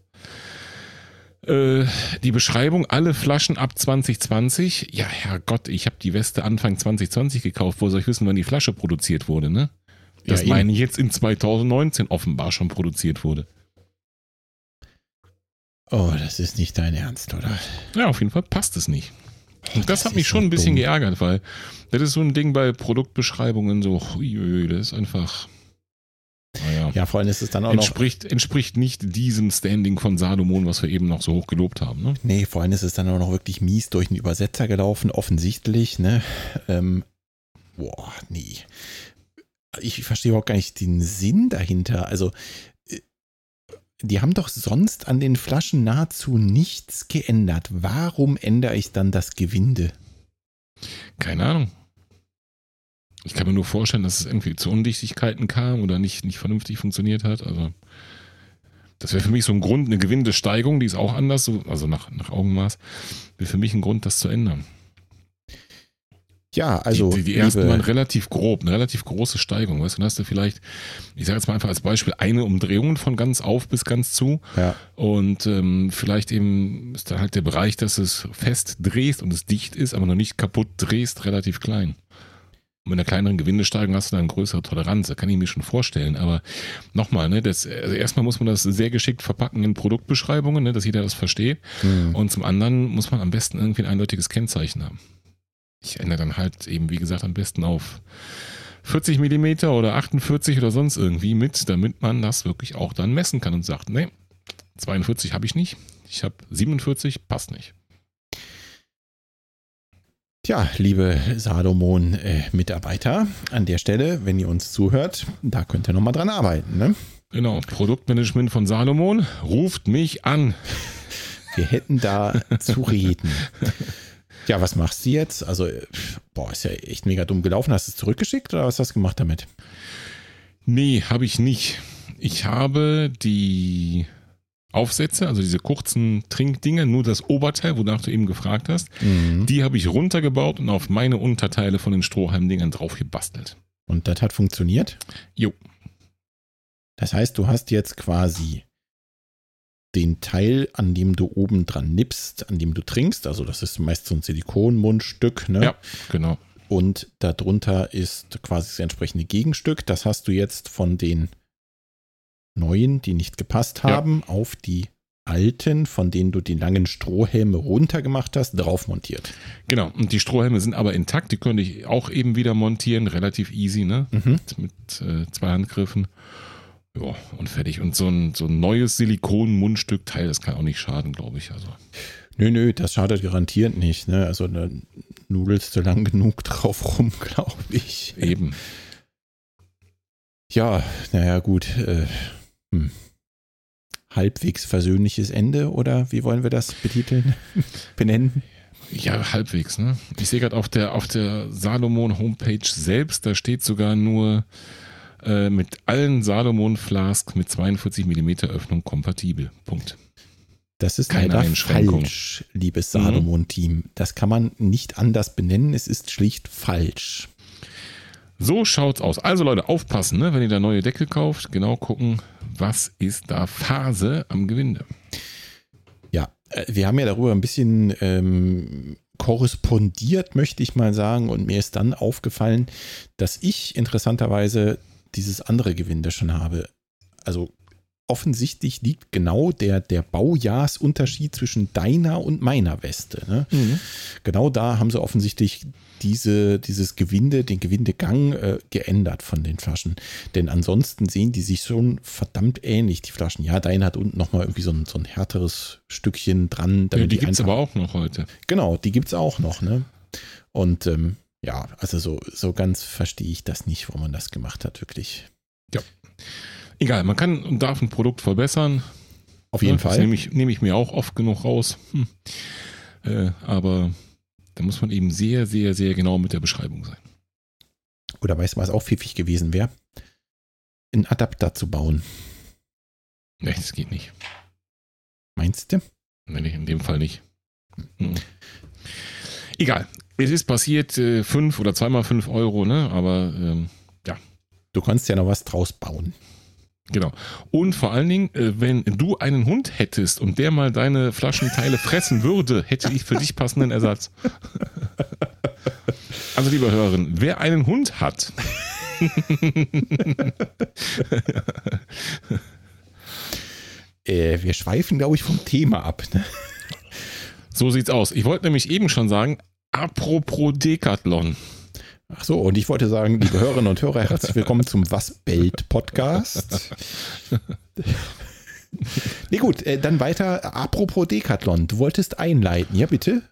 Äh, die Beschreibung, alle Flaschen ab 2020. Ja, Herrgott, ich habe die Weste Anfang 2020 gekauft. Wo soll ich wissen, wann die Flasche produziert wurde? Ne? Das Ja, meine ich jetzt in 2019 offenbar schon produziert wurde. Oh, das ist nicht dein Ernst, oder? Ja, auf jeden Fall passt es nicht. Und das, das hat mich schon ein bisschen dumm. geärgert, weil das ist so ein Ding bei Produktbeschreibungen so, das ist einfach, naja, Ja, vor allem ist es dann auch noch. entspricht, entspricht nicht diesem Standing von Salomon, was wir eben noch so hoch gelobt haben. Ne? Nee, vor allem ist es dann auch noch wirklich mies durch den Übersetzer gelaufen, offensichtlich, ne? Ähm, boah, nee. Ich verstehe überhaupt gar nicht den Sinn dahinter. Also, äh, die haben doch sonst an den Flaschen nahezu nichts geändert. Warum ändere ich dann das Gewinde? Keine Ahnung. Ich kann mir nur vorstellen, dass es irgendwie zu Undichtigkeiten kam oder nicht, nicht vernünftig funktioniert hat. Also Das wäre für mich so ein Grund, eine gewinnende Steigung, die ist auch anders, also nach, nach Augenmaß, wäre für mich ein Grund, das zu ändern. Ja, also. Die, die, die ersten waren relativ grob, eine relativ große Steigung. Weißt du, dann hast du vielleicht, ich sage jetzt mal einfach als Beispiel, eine Umdrehung von ganz auf bis ganz zu. Ja. Und ähm, vielleicht eben ist dann halt der Bereich, dass es fest drehst und es dicht ist, aber noch nicht kaputt drehst, relativ klein. Und mit einer kleineren Gewindesteigung hast du dann eine größere Toleranz. Da kann ich mir schon vorstellen. Aber nochmal, ne, das, also erstmal muss man das sehr geschickt verpacken in Produktbeschreibungen, ne, dass jeder das versteht. Mhm. Und zum anderen muss man am besten irgendwie ein eindeutiges Kennzeichen haben. Ich ändere dann halt eben, wie gesagt, am besten auf 40 Millimeter oder 48 oder sonst irgendwie mit, damit man das wirklich auch dann messen kann und sagt, nee, 42 habe ich nicht, ich habe 47, passt nicht. Tja, liebe Salomon-Mitarbeiter, an der Stelle, wenn ihr uns zuhört, da könnt ihr nochmal dran arbeiten. Ne? Genau, Produktmanagement von Salomon, ruft mich an. Wir hätten da zu reden. Ja, was machst du jetzt? Also, boah, ist ja echt mega dumm gelaufen. Hast du es zurückgeschickt oder was hast du gemacht damit? Nee, habe ich nicht. Ich habe die Aufsätze, also diese kurzen Trinkdinger, nur das Oberteil, wonach du eben gefragt hast, mhm. die habe ich runtergebaut und auf meine Unterteile von den Strohhalmdingern drauf gebastelt. Und das hat funktioniert? Jo. Das heißt, du hast jetzt quasi den Teil, an dem du oben dran nippst, an dem du trinkst. Also das ist meist so ein Silikonmundstück. Ne? Ja, genau. Und darunter ist quasi das entsprechende Gegenstück. Das hast du jetzt von den neuen, die nicht gepasst haben, ja. auf die alten, von denen du die langen Strohhelme runtergemacht hast, drauf montiert. Genau, und die Strohhelme sind aber intakt, die könnte ich auch eben wieder montieren, relativ easy, ne? Mhm. Mit, mit äh, zwei Handgriffen. Ja, und fertig. Und so ein, so ein neues Silikon-Mundstückteil, das kann auch nicht schaden, glaube ich. Also. Nö, nö, das schadet garantiert nicht. Ne? Also da nudelst du lang genug drauf rum, glaube ich. Eben. Ja, naja, gut. Äh, hm. Halbwegs versöhnliches Ende oder wie wollen wir das betiteln, benennen? Ja, halbwegs, ne? Ich sehe gerade auf der, auf der Salomon-Homepage selbst, da steht sogar nur äh, mit allen Salomon Flasks mit 42 mm Öffnung kompatibel. Punkt. Das ist Keine leider falsch, liebes mhm. Salomon-Team. Das kann man nicht anders benennen. Es ist schlicht falsch. So schaut's aus. Also Leute, aufpassen, ne? wenn ihr da neue Deckel kauft, genau gucken, was ist da Phase am Gewinde. Ja, äh, wir haben ja darüber ein bisschen ähm, korrespondiert, möchte ich mal sagen, und mir ist dann aufgefallen, dass ich interessanterweise dieses andere Gewinde schon habe. Also offensichtlich liegt genau der, der Baujahrzunterschied zwischen deiner und meiner Weste. Ne? Mhm. Genau da haben sie offensichtlich diese, dieses Gewinde, den Gewindegang äh, geändert von den Flaschen. Denn ansonsten sehen die sich schon verdammt ähnlich, die Flaschen. Ja, deine hat unten nochmal irgendwie so ein, so ein härteres Stückchen dran. Ja, die, die gibt es aber auch noch heute. Genau, die gibt es auch noch. Ne? Und ähm, ja, also so, so ganz verstehe ich das nicht, warum man das gemacht hat, wirklich. Ja. Egal, man kann und darf ein Produkt verbessern. Auf jeden ja, Fall. Das nehme ich, nehme ich mir auch oft genug raus. Hm. Äh, aber da muss man eben sehr, sehr, sehr genau mit der Beschreibung sein. Oder weißt du, was auch pfiffig gewesen wäre? Einen Adapter zu bauen. Nee, das geht nicht. Meinst du? Nee, in dem Fall nicht. Hm. Egal. Es ist passiert, äh, fünf oder zweimal fünf Euro, ne? Aber ähm, ja. Du kannst ja noch was draus bauen. Genau. Und vor allen Dingen, äh, wenn du einen Hund hättest und der mal deine Flaschenteile fressen würde, hätte ich für dich passenden Ersatz. Also, liebe Hörerin, wer einen Hund hat. äh, wir schweifen, glaube ich, vom Thema ab. Ne? So sieht's aus. Ich wollte nämlich eben schon sagen, apropos Decathlon. Ach so, und ich wollte sagen, liebe Hörerinnen und Hörer, herzlich willkommen zum Was bellt Podcast. nee, gut, äh, dann weiter. Apropos Decathlon, du wolltest einleiten, ja bitte?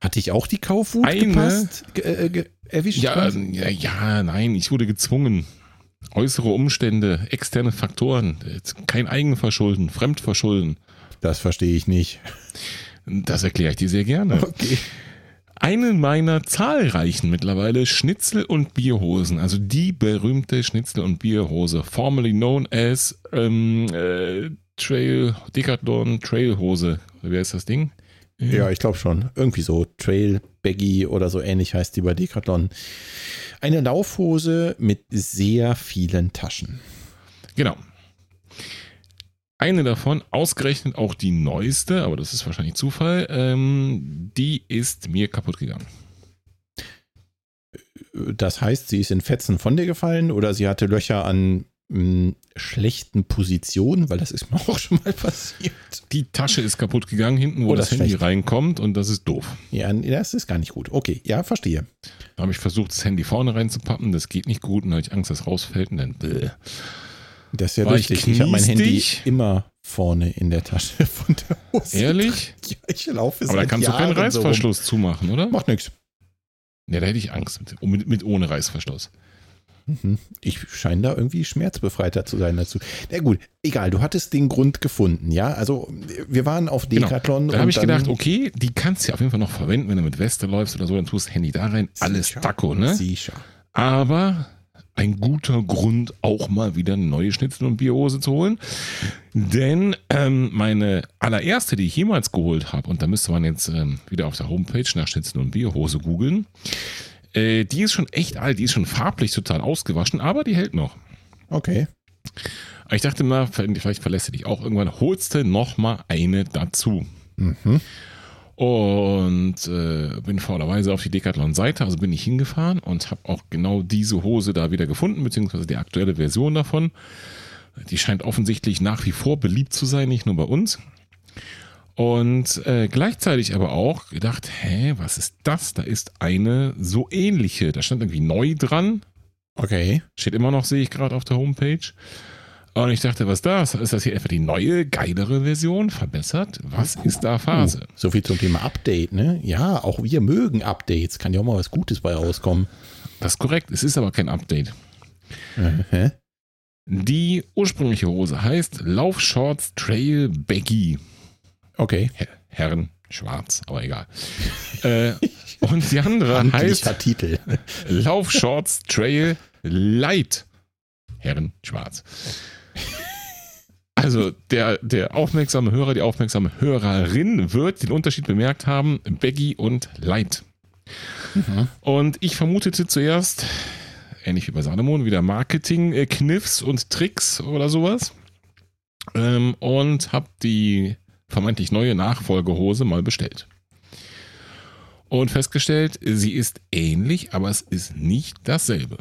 Hatte ich auch die Kaufwut Eine, gepasst, äh, erwischt? Ja, ja, ja, nein, ich wurde gezwungen. Äußere Umstände, externe Faktoren, kein Eigenverschulden, Fremdverschulden. Das verstehe ich nicht. Das erkläre ich dir sehr gerne. Okay. Eine meiner zahlreichen mittlerweile Schnitzel- und Bierhosen, also die berühmte Schnitzel- und Bierhose, formerly known as ähm, äh, Trail, Decathlon Trailhose. Wer ist das Ding? Ja, ich glaube schon. Irgendwie so Trail Baggy oder so ähnlich heißt die bei Decathlon. Eine Laufhose mit sehr vielen Taschen. Genau. Eine davon, ausgerechnet auch die neueste, aber das ist wahrscheinlich Zufall, ähm, die ist mir kaputt gegangen. Das heißt, sie ist in Fetzen von dir gefallen oder sie hatte Löcher an mh, schlechten Positionen, weil das ist mir auch schon mal passiert. Die Tasche ist kaputt gegangen, hinten, wo Oh, das, das Handy schlecht. reinkommt und das ist doof. Ja, das ist gar nicht gut. Okay, ja, verstehe. Da habe ich versucht, das Handy vorne reinzupappen, das geht nicht gut und da habe ich Angst, dass es rausfällt und dann bäh. Das ist ja War ich lustig. Ich, habe mein Handy immer vorne in der Tasche von der Hose. Ehrlich? Ja, ich laufe Aber da kannst du keinen Jahren so. Reißverschluss zumachen, oder? Macht nichts. Ja, da hätte ich Angst mit, mit, mit ohne Reißverschluss. Mhm. Ich scheine da irgendwie schmerzbefreiter zu sein dazu. Na gut, egal, du hattest den Grund gefunden, ja? Also, wir waren auf Genau. Decathlon. Da habe ich gedacht, okay, die kannst du ja auf jeden Fall noch verwenden, wenn du mit Weste läufst oder so, dann tust du das Handy da rein, alles Sicher, Taco, ne? Sicher. Aber ein guter Grund, auch mal wieder eine neue Schnitzel- und Bierhose zu holen. Denn ähm, meine allererste, die ich jemals geholt habe, und da müsste man jetzt ähm, wieder auf der Homepage nach Schnitzel- und Bierhose googeln, äh, die ist schon echt alt, die ist schon farblich total ausgewaschen, aber die hält noch. Okay. Ich dachte mal, vielleicht verlässt du dich auch irgendwann, holst du noch mal eine dazu. Mhm. Und äh, bin faulerweise auf die Decathlon-Seite, also bin ich hingefahren und habe auch genau diese Hose da wieder gefunden, beziehungsweise die aktuelle Version davon. Die scheint offensichtlich nach wie vor beliebt zu sein, nicht nur bei uns. Und äh, gleichzeitig aber auch gedacht, hä, was ist das? Da ist eine so ähnliche. Da stand irgendwie neu dran. Okay. Steht immer noch, sehe ich gerade auf der Homepage. Und ich dachte, was ist das? Ist das hier etwa die neue, geilere Version? Verbessert? Was ist da Phase? So viel zum Thema Update, ne? Ja, auch wir mögen Updates. Kann ja auch mal was Gutes bei rauskommen. Das ist korrekt. Es ist aber kein Update. Hä? Die ursprüngliche Hose heißt Laufshorts Trail Baggy. Okay. Her- Herren schwarz, aber egal. äh, und die andere heißt Titel. Laufshorts Trail Light. Herren schwarz. Also der, der aufmerksame Hörer, die aufmerksame Hörerin wird den Unterschied bemerkt haben, Baggy und Light. Mhm. Und ich vermutete zuerst, ähnlich wie bei Salomon, wieder Marketing-Kniffs und Tricks oder sowas. Ähm, und habe die vermeintlich neue Nachfolgehose mal bestellt. Und festgestellt, sie ist ähnlich, aber es ist nicht dasselbe.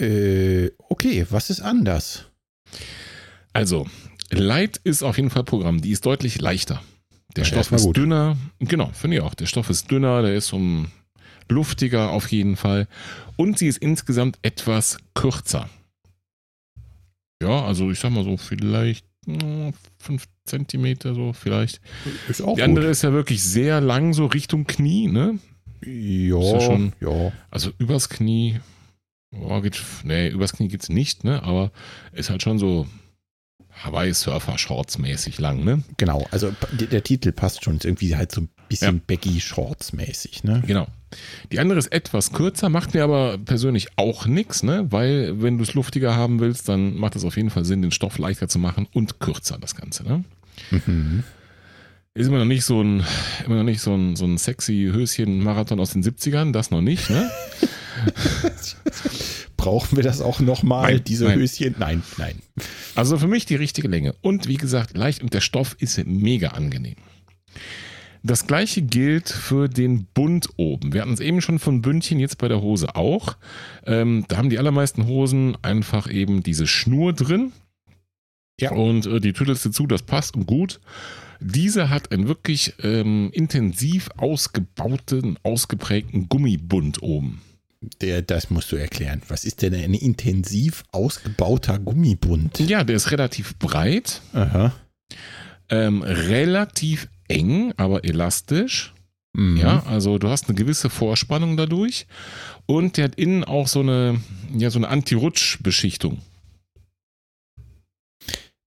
Äh, okay, was ist anders? Also, Light ist auf jeden Fall Programm. Die ist deutlich leichter. Der Ja, Stoff ist gut. dünner. Genau, finde ich auch. Der Stoff ist dünner, der ist um luftiger auf jeden Fall. Und sie ist insgesamt etwas kürzer. Ja, also ich sag mal so, vielleicht 5 Zentimeter so, vielleicht. Ist auch Die andere ist ja wirklich sehr lang, so Richtung Knie, ne? Ja, Ist ja schon- ja. Also übers Knie. Oh, geht, nee, übers Knie geht's nicht, ne? Aber ist halt schon so Hawaii Surfer Shorts mäßig lang, ne? Genau, also der, der Titel passt schon. Ist irgendwie halt so ein bisschen Ja. Baggy Shorts mäßig, ne? Genau. Die andere ist etwas kürzer, macht mir aber persönlich auch nichts, ne? Weil wenn du es luftiger haben willst, dann macht es auf jeden Fall Sinn, den Stoff leichter zu machen und kürzer das Ganze, ne? Mhm. Ist immer noch nicht so ein, immer noch nicht so ein, so ein sexy Höschen-Marathon aus den 70ern, das noch nicht, ne? Brauchen wir das auch nochmal, diese nein. Höschen? Nein, nein. Also für mich die richtige Länge. Und wie gesagt, leicht und der Stoff ist mega angenehm. Das gleiche gilt für den Bund oben. Wir hatten es eben schon von Bündchen, jetzt bei der Hose auch. Ähm, da haben die allermeisten Hosen einfach eben diese Schnur drin. Ja. Und äh, die tüdelst du zu, das passt und gut. Diese hat einen wirklich ähm, intensiv ausgebauten, ausgeprägten Gummibund oben. Der, das musst du erklären. Was ist denn ein intensiv ausgebauter Gummibund? Ja, der ist relativ breit. Aha. Ähm, relativ eng, aber elastisch. Mhm. Ja, also du hast eine gewisse Vorspannung dadurch. Und der hat innen auch so eine, ja, so eine Anti-Rutsch-Beschichtung.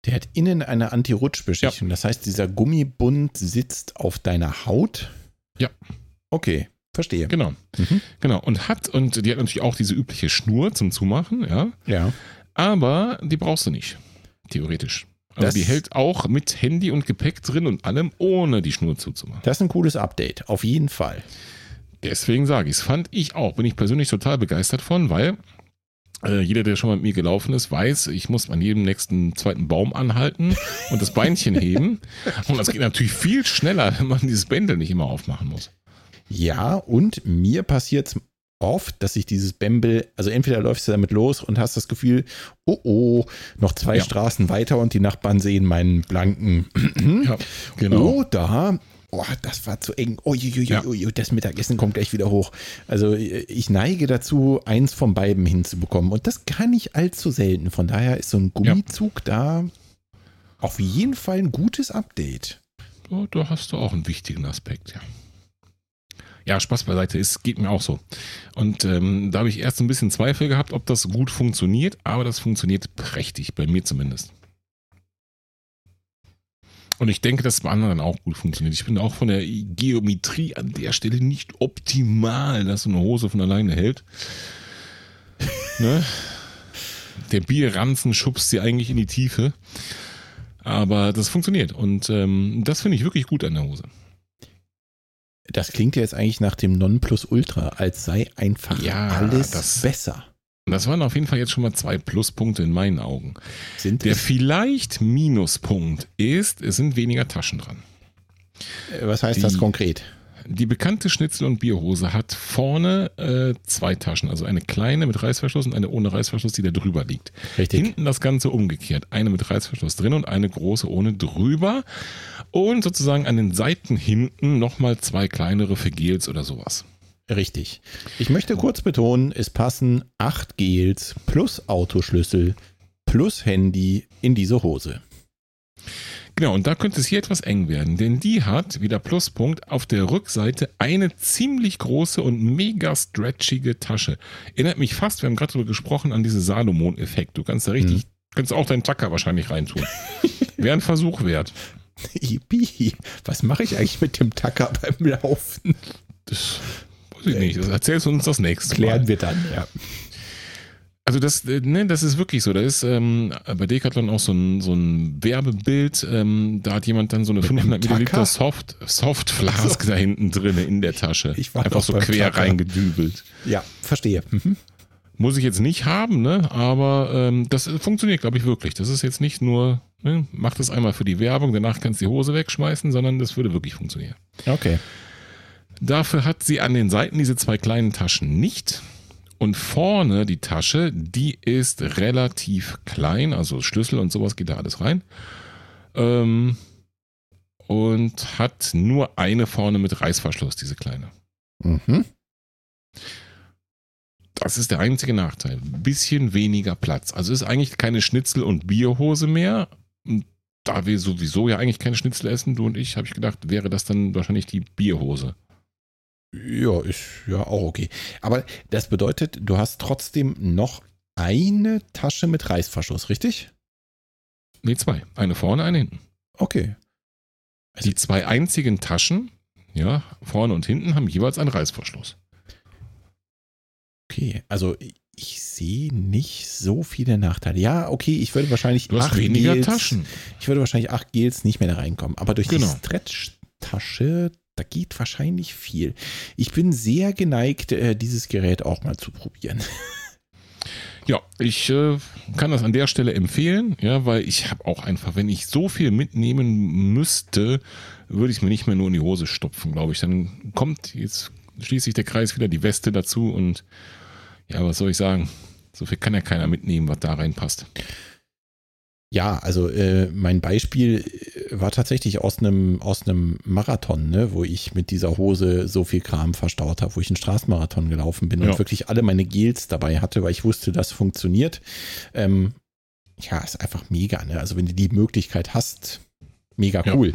Der hat innen eine Anti-Rutsch-Beschichtung. Das heißt, dieser Gummibund sitzt auf deiner Haut. Ja. Okay, verstehe. Genau. Mhm. Genau. Und hat, und die hat natürlich auch diese übliche Schnur zum Zumachen, ja. Ja. Aber die brauchst du nicht. Theoretisch. Also Das- die hält auch mit Handy und Gepäck drin und allem, ohne die Schnur zuzumachen. Das ist ein cooles Update, auf jeden Fall. Deswegen sage ich es. Fand ich auch. Bin ich persönlich total begeistert von, weil jeder, der schon mal mit mir gelaufen ist, weiß, ich muss an jedem nächsten zweiten Baum anhalten und das Beinchen heben. Und das geht natürlich viel schneller, wenn man dieses Bändel nicht immer aufmachen muss. Ja, und mir passiert es oft, dass ich dieses Bämbel, also entweder läufst du damit los und hast das Gefühl, oh oh, noch zwei Ja. Straßen weiter und die Nachbarn sehen meinen blanken. Ja, genau. Oder, oh, das war zu eng. Oh, ju, ju, ju, Ja. das Mittagessen kommt gleich wieder hoch. Also ich neige dazu, eins von beiden hinzubekommen. Und das kann ich allzu selten. Von daher ist so ein Gummizug da auf jeden Fall ein gutes Update. Da, da hast du auch einen wichtigen Aspekt, ja. Ja, Spaß beiseite, es geht mir auch so. Und ähm, da habe ich erst ein bisschen Zweifel gehabt, ob das gut funktioniert, aber das funktioniert prächtig, bei mir zumindest. Und ich denke, dass es bei anderen auch gut funktioniert. Ich bin auch von der Geometrie an der Stelle nicht optimal, dass so eine Hose von alleine hält. ne? Der Bierranzen schubst sie eigentlich in die Tiefe. Aber das funktioniert. Und ähm, das finde ich wirklich gut an der Hose. Das klingt ja jetzt eigentlich nach dem Nonplusultra, als sei einfach Ja, alles das- besser. Das waren auf jeden Fall jetzt schon mal zwei Pluspunkte in meinen Augen. Sind Der es, vielleicht Minuspunkt ist, es sind weniger Taschen dran. äh, was heißt das die- konkret? Die bekannte Schnitzel- und Bierhose hat vorne äh, zwei Taschen, also eine kleine mit Reißverschluss und eine ohne Reißverschluss, die da drüber liegt. Richtig. Hinten das Ganze umgekehrt. Eine mit Reißverschluss drin und eine große ohne drüber. Und sozusagen an den Seiten hinten nochmal zwei kleinere für Gels oder sowas. Richtig. Ich möchte kurz betonen, es passen acht Gels plus Autoschlüssel plus Handy in diese Hose. Genau, und da könnte es hier etwas eng werden, denn die hat, wieder Pluspunkt, auf der Rückseite eine ziemlich große und mega stretchige Tasche. Erinnert mich fast, wir haben gerade darüber gesprochen, an diese Salomon-Effekt. Du kannst da richtig, kannst auch deinen Tacker wahrscheinlich reintun. Wäre ein Versuch wert. Yippie. Was mache ich eigentlich mit dem Tacker beim Laufen? Das weiß ich nicht. Das erzählst du uns das nächste Mal. Klären wir dann, ja. Also das, äh, ne, das ist wirklich so. Da ist ähm, bei Decathlon auch so ein, so ein Werbebild. Ähm, da hat jemand dann so eine Mit einem 500 Milliliter? Soft, Soft Flask da hinten drin in der Tasche. Ich war Einfach so quer Tacker. reingedübelt. Ja, verstehe. Mhm. Muss ich jetzt nicht haben, ne? Aber ähm, das funktioniert, glaube ich, wirklich. Das ist jetzt nicht nur, ne, mach das einmal für die Werbung, danach kannst du die Hose wegschmeißen, sondern das würde wirklich funktionieren. Okay. Dafür hat sie an den Seiten diese zwei kleinen Taschen nicht. Und vorne die Tasche, die ist relativ klein, also Schlüssel und sowas geht da alles rein. Ähm, und hat nur eine vorne mit Reißverschluss, diese kleine. Mhm. Das ist der einzige Nachteil. Bisschen weniger Platz. Also ist eigentlich keine Schnitzel- und Bierhose mehr. Und Da wir sowieso ja eigentlich keine Schnitzel essen, du und ich, habe ich gedacht, wäre das dann wahrscheinlich die Bierhose. Ja, ist ja auch okay. Aber das bedeutet, du hast trotzdem noch eine Tasche mit Reißverschluss, richtig? Nee, zwei. Eine vorne, eine hinten. Okay. Die zwei einzigen Taschen, ja, vorne und hinten, haben jeweils einen Reißverschluss. Okay, also ich sehe nicht so viele Nachteile. Ja, okay, ich würde wahrscheinlich Du hast acht weniger Gels, Taschen. Ich würde wahrscheinlich acht Gels nicht mehr da reinkommen. Aber durch Genau. die Stretch-Tasche, da geht wahrscheinlich viel. Ich bin sehr geneigt, äh, dieses Gerät auch mal zu probieren. Ja, ich äh, kann das an der Stelle empfehlen, ja, weil ich habe auch einfach, wenn ich so viel mitnehmen müsste, würde ich mir nicht mehr nur in die Hose stopfen, glaube ich. Dann kommt jetzt schließlich der Kreis wieder die Weste dazu und ja, was soll ich sagen? So viel kann ja keiner mitnehmen, was da reinpasst. Ja, also äh, mein Beispiel äh, war tatsächlich aus einem aus einem Marathon, ne, wo ich mit dieser Hose so viel Kram verstaut habe, wo ich einen Straßenmarathon gelaufen bin Ja. und wirklich alle meine Gels dabei hatte, weil ich wusste, das funktioniert. Ähm, ja, ist einfach mega, ne? Also wenn du die Möglichkeit hast, mega Ja. cool.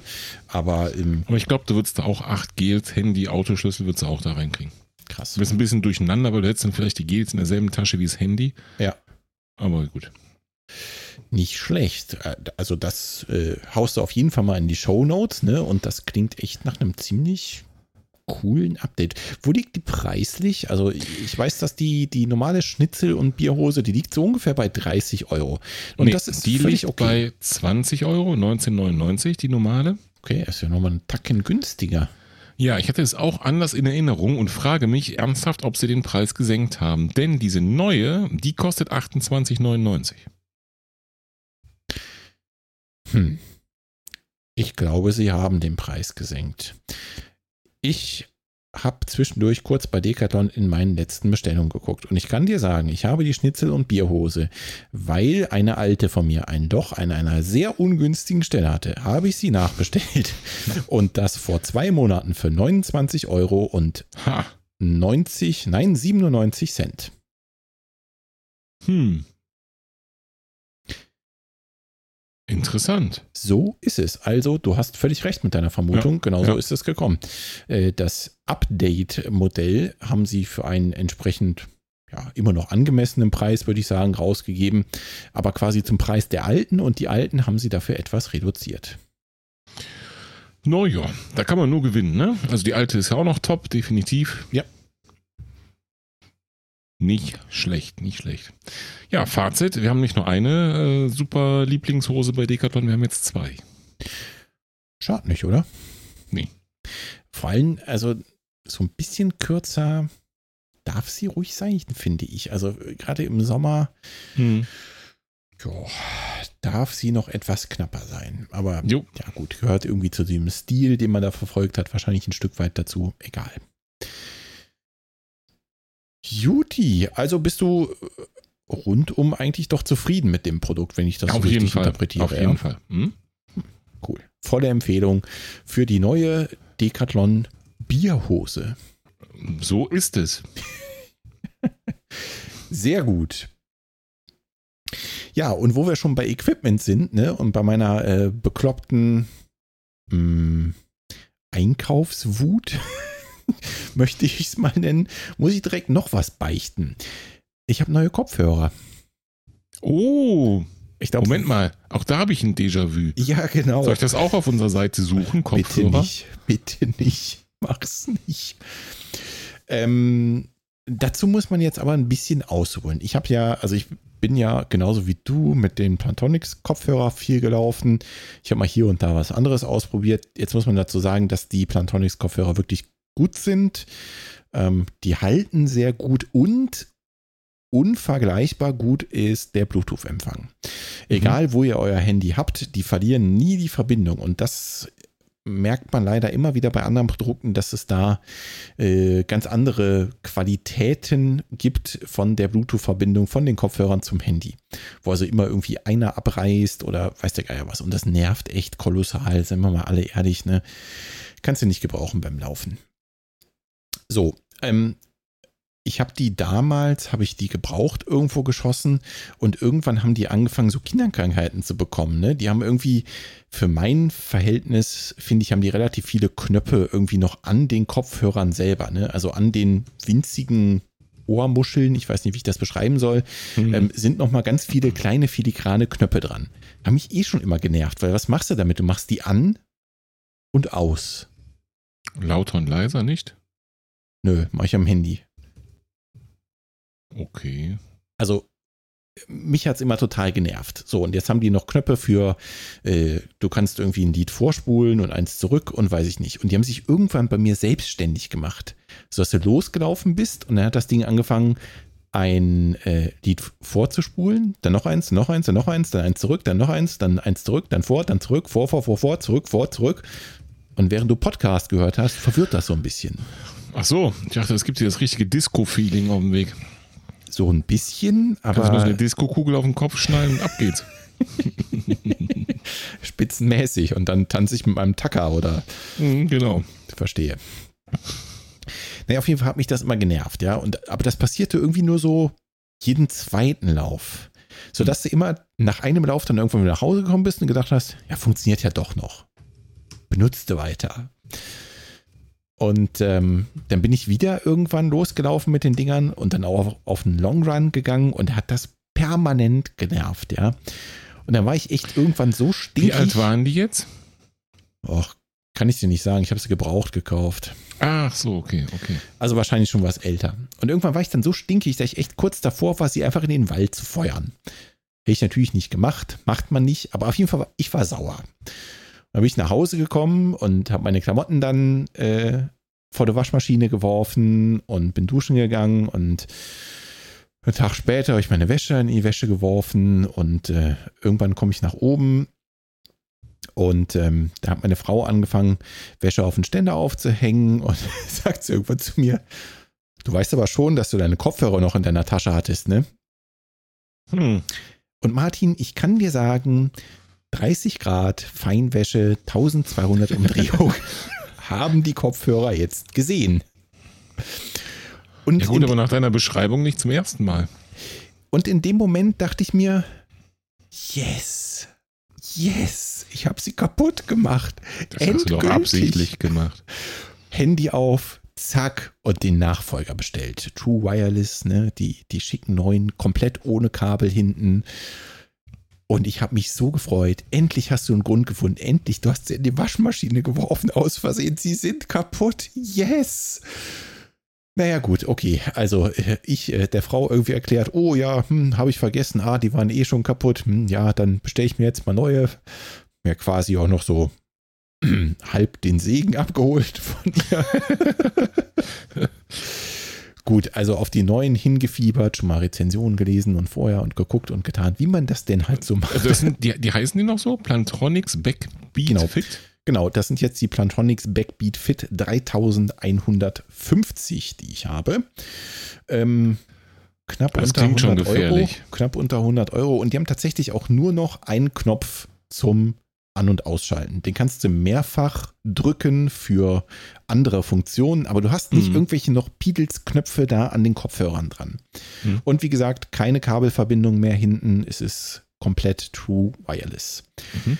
Aber ähm, Aber ich glaube, du würdest da auch acht Gels, Handy, Autoschlüssel würdest du auch da reinkriegen. krass. Du bist ein bisschen durcheinander, weil du hättest dann vielleicht die Gels in derselben Tasche wie das Handy. Ja. Aber gut. Nicht schlecht. Also das äh, haust du auf jeden Fall mal in die Show Notes, ne? Und das klingt echt nach einem ziemlich coolen Update. Wo liegt die preislich? Also ich weiß, dass die, die normale Schnitzel- und Bierhose, die liegt so ungefähr bei 30 Euro. Und nee, das ist die liegt okay. bei 20 Euro, 19,99 die normale. Okay, ist ja nochmal ein Tacken günstiger. Ja, ich hatte es auch anders in Erinnerung und frage mich ernsthaft, ob sie den Preis gesenkt haben. Denn diese neue, die kostet 28,99. Hm. Ich glaube, sie haben den Preis gesenkt. Ich habe zwischendurch kurz bei Decathlon in meinen letzten Bestellungen geguckt und ich kann dir sagen, ich habe die Schnitzel- und Bierhose, weil eine alte von mir einen doch an einer sehr ungünstigen Stelle hatte, habe ich sie nachbestellt und das vor zwei Monaten für 29 Euro und ha. 90, nein 97 Cent. Hm. Interessant. So ist es. Also, du hast völlig recht mit deiner Vermutung. Ja, Genauso ja. ist es gekommen. Äh, das Update-Modell haben sie für einen entsprechend ja, immer noch angemessenen Preis, würde ich sagen, rausgegeben. Aber quasi zum Preis der alten und die alten haben sie dafür etwas reduziert. Naja, da kann man nur gewinnen, ne? Also die alte ist ja auch noch top, definitiv. Ja. Nicht schlecht, nicht schlecht. Ja, Fazit, wir haben nicht nur eine äh, super Lieblingshose bei Decathlon, wir haben jetzt zwei. Schade nicht, oder? Nee. Vor allem, also so ein bisschen kürzer darf sie ruhig sein, finde ich. Also gerade im Sommer, hm. jo, darf sie noch etwas knapper sein. Aber jo. ja gut, gehört irgendwie zu dem Stil, den man da verfolgt hat, wahrscheinlich ein Stück weit dazu. Egal. Juti, also bist du äh, rundum eigentlich doch zufrieden mit dem Produkt, wenn ich das Auf so richtig Fall. interpretiere. Auf jeden ja? Fall. Hm? Cool. Volle Empfehlung für die neue Decathlon Bierhose. So ist es. Sehr gut. Ja, und wo wir schon bei Equipment sind, ne, und bei meiner äh, bekloppten mh, hm, Einkaufswut, möchte ich es mal nennen, muss ich direkt noch was beichten. Ich habe neue Kopfhörer. Oh, ich glaub, Moment mal, auch da habe ich ein Déjà-vu. Ja, genau. Soll ich das auch auf unserer Seite suchen? Kopfhörer? Bitte nicht, bitte nicht. Mach's nicht. Ähm, dazu muss man jetzt aber ein bisschen ausholen. Ich habe ja, also ich bin ja genauso wie du mit den Plantonix Kopfhörer viel gelaufen. Ich habe mal hier und da was anderes ausprobiert. Jetzt muss man dazu sagen, dass die Plantonix Kopfhörer wirklich gut sind. Ähm, die halten sehr gut und unvergleichbar gut ist der Bluetooth-Empfang. Egal, mhm. wo ihr euer Handy habt, die verlieren nie die Verbindung. Und das merkt man leider immer wieder bei anderen Produkten, dass es da äh, ganz andere Qualitäten gibt von der Bluetooth-Verbindung von den Kopfhörern zum Handy. Wo also immer irgendwie einer abreißt oder weiß der Geier was. Und das nervt echt kolossal, sind wir mal alle ehrlich, ne? Kannst du nicht gebrauchen beim Laufen. So, ähm, ich habe die damals, habe ich die gebraucht, irgendwo geschossen und irgendwann haben die angefangen, so Kinderkrankheiten zu bekommen. Ne? Die haben irgendwie, für mein Verhältnis, finde ich, haben die relativ viele Knöpfe irgendwie noch an den Kopfhörern selber. Ne? Also an den winzigen Ohrmuscheln, ich weiß nicht, wie ich das beschreiben soll, mhm. ähm, sind nochmal ganz viele kleine filigrane Knöpfe dran. Haben mich eh schon immer genervt, weil was machst du damit? Du machst die an und aus. Lauter und leiser nicht? Nö, mach ich am Handy. Okay. Also, mich hat es immer total genervt. So, und jetzt haben die noch Knöpfe für, äh, du kannst irgendwie ein Lied vorspulen und eins zurück und weiß ich nicht. Und die haben sich irgendwann bei mir selbstständig gemacht. So dass du losgelaufen bist und dann hat das Ding angefangen, ein äh, Lied vorzuspulen, dann noch eins, noch eins, dann noch eins, dann eins zurück, dann noch eins, dann eins zurück, dann vor, dann zurück, vor, vor, vor, vor, zurück, vor, zurück. Und während du Podcast gehört hast, verwirrt das so ein bisschen. Ach so, ich dachte, es gibt hier das richtige Disco-Feeling auf dem Weg. So ein bisschen, aber. Kannst du eine Disco-Kugel auf den Kopf schneiden und ab geht's. Spitzenmäßig und dann tanze ich mit meinem Tacker oder. Mhm, genau. Verstehe. Naja, auf jeden Fall hat mich das immer genervt, ja. Und, aber das passierte irgendwie nur so jeden zweiten Lauf. Sodass du immer nach einem Lauf dann irgendwann wieder nach Hause gekommen bist und gedacht hast, ja, funktioniert ja doch noch. Benutzte weiter. Und ähm, dann bin ich wieder irgendwann losgelaufen mit den Dingern und dann auch auf, auf einen Long Run gegangen und hat das permanent genervt, ja. Und dann war ich echt irgendwann so stinkig. Wie alt waren die jetzt? Och, kann ich dir nicht sagen. Ich habe sie gebraucht gekauft. Ach so, okay, okay. Also wahrscheinlich schon was älter. Und irgendwann war ich dann so stinkig, dass ich echt kurz davor war, sie einfach in den Wald zu feuern. Hätte ich natürlich nicht gemacht, macht man nicht, aber auf jeden Fall, ich war sauer. Dann bin ich nach Hause gekommen und habe meine Klamotten dann äh, vor der Waschmaschine geworfen und bin duschen gegangen und einen Tag später habe ich meine Wäsche in die Wäsche geworfen und äh, irgendwann komme ich nach oben und ähm, da hat meine Frau angefangen, Wäsche auf den Ständer aufzuhängen und sagt sie irgendwann zu mir, du weißt aber schon, dass du deine Kopfhörer noch in deiner Tasche hattest, ne? Hm. Und Martin, ich kann dir sagen, 30 Grad Feinwäsche, 1200 Umdrehungen haben die Kopfhörer jetzt gesehen. Und ja gut, aber nach deiner Beschreibung nicht zum ersten Mal. Und in dem Moment dachte ich mir, yes, yes, ich habe sie kaputt gemacht. Das Endgültig. hast du doch absichtlich gemacht. Handy auf, zack, und den Nachfolger bestellt. True Wireless, ne, die, die schicken neuen, komplett ohne Kabel hinten. Und ich habe mich so gefreut. Endlich hast du einen Grund gefunden. Endlich, du hast sie in die Waschmaschine geworfen, aus Versehen. Sie sind kaputt. Yes! Naja, gut, okay. Also äh, ich äh, der Frau irgendwie erklärt, oh ja, hm, habe ich vergessen, ah, die waren eh schon kaputt. Hm, ja, dann bestelle ich mir jetzt mal neue. Mir quasi auch noch so halb den Segen abgeholt von ihr. Gut, also auf die neuen hingefiebert, schon mal Rezensionen gelesen und vorher und geguckt und getan, wie man das denn halt so macht. Also sind, die, die heißen die noch so? Plantronics Backbeat genau. Fit? Genau, das sind jetzt die Plantronics Backbeat Fit 3150, die ich habe. Ähm, knapp das unter 100 Euro. Knapp unter 100 Euro. Und die haben tatsächlich auch nur noch einen Knopf zum An- und Ausschalten. Den kannst du mehrfach drücken für andere Funktionen, aber du hast nicht mhm. irgendwelche noch Pedals-Knöpfe da an den Kopfhörern dran. Mhm. Und wie gesagt, keine Kabelverbindung mehr hinten. Es ist komplett True Wireless. Mhm.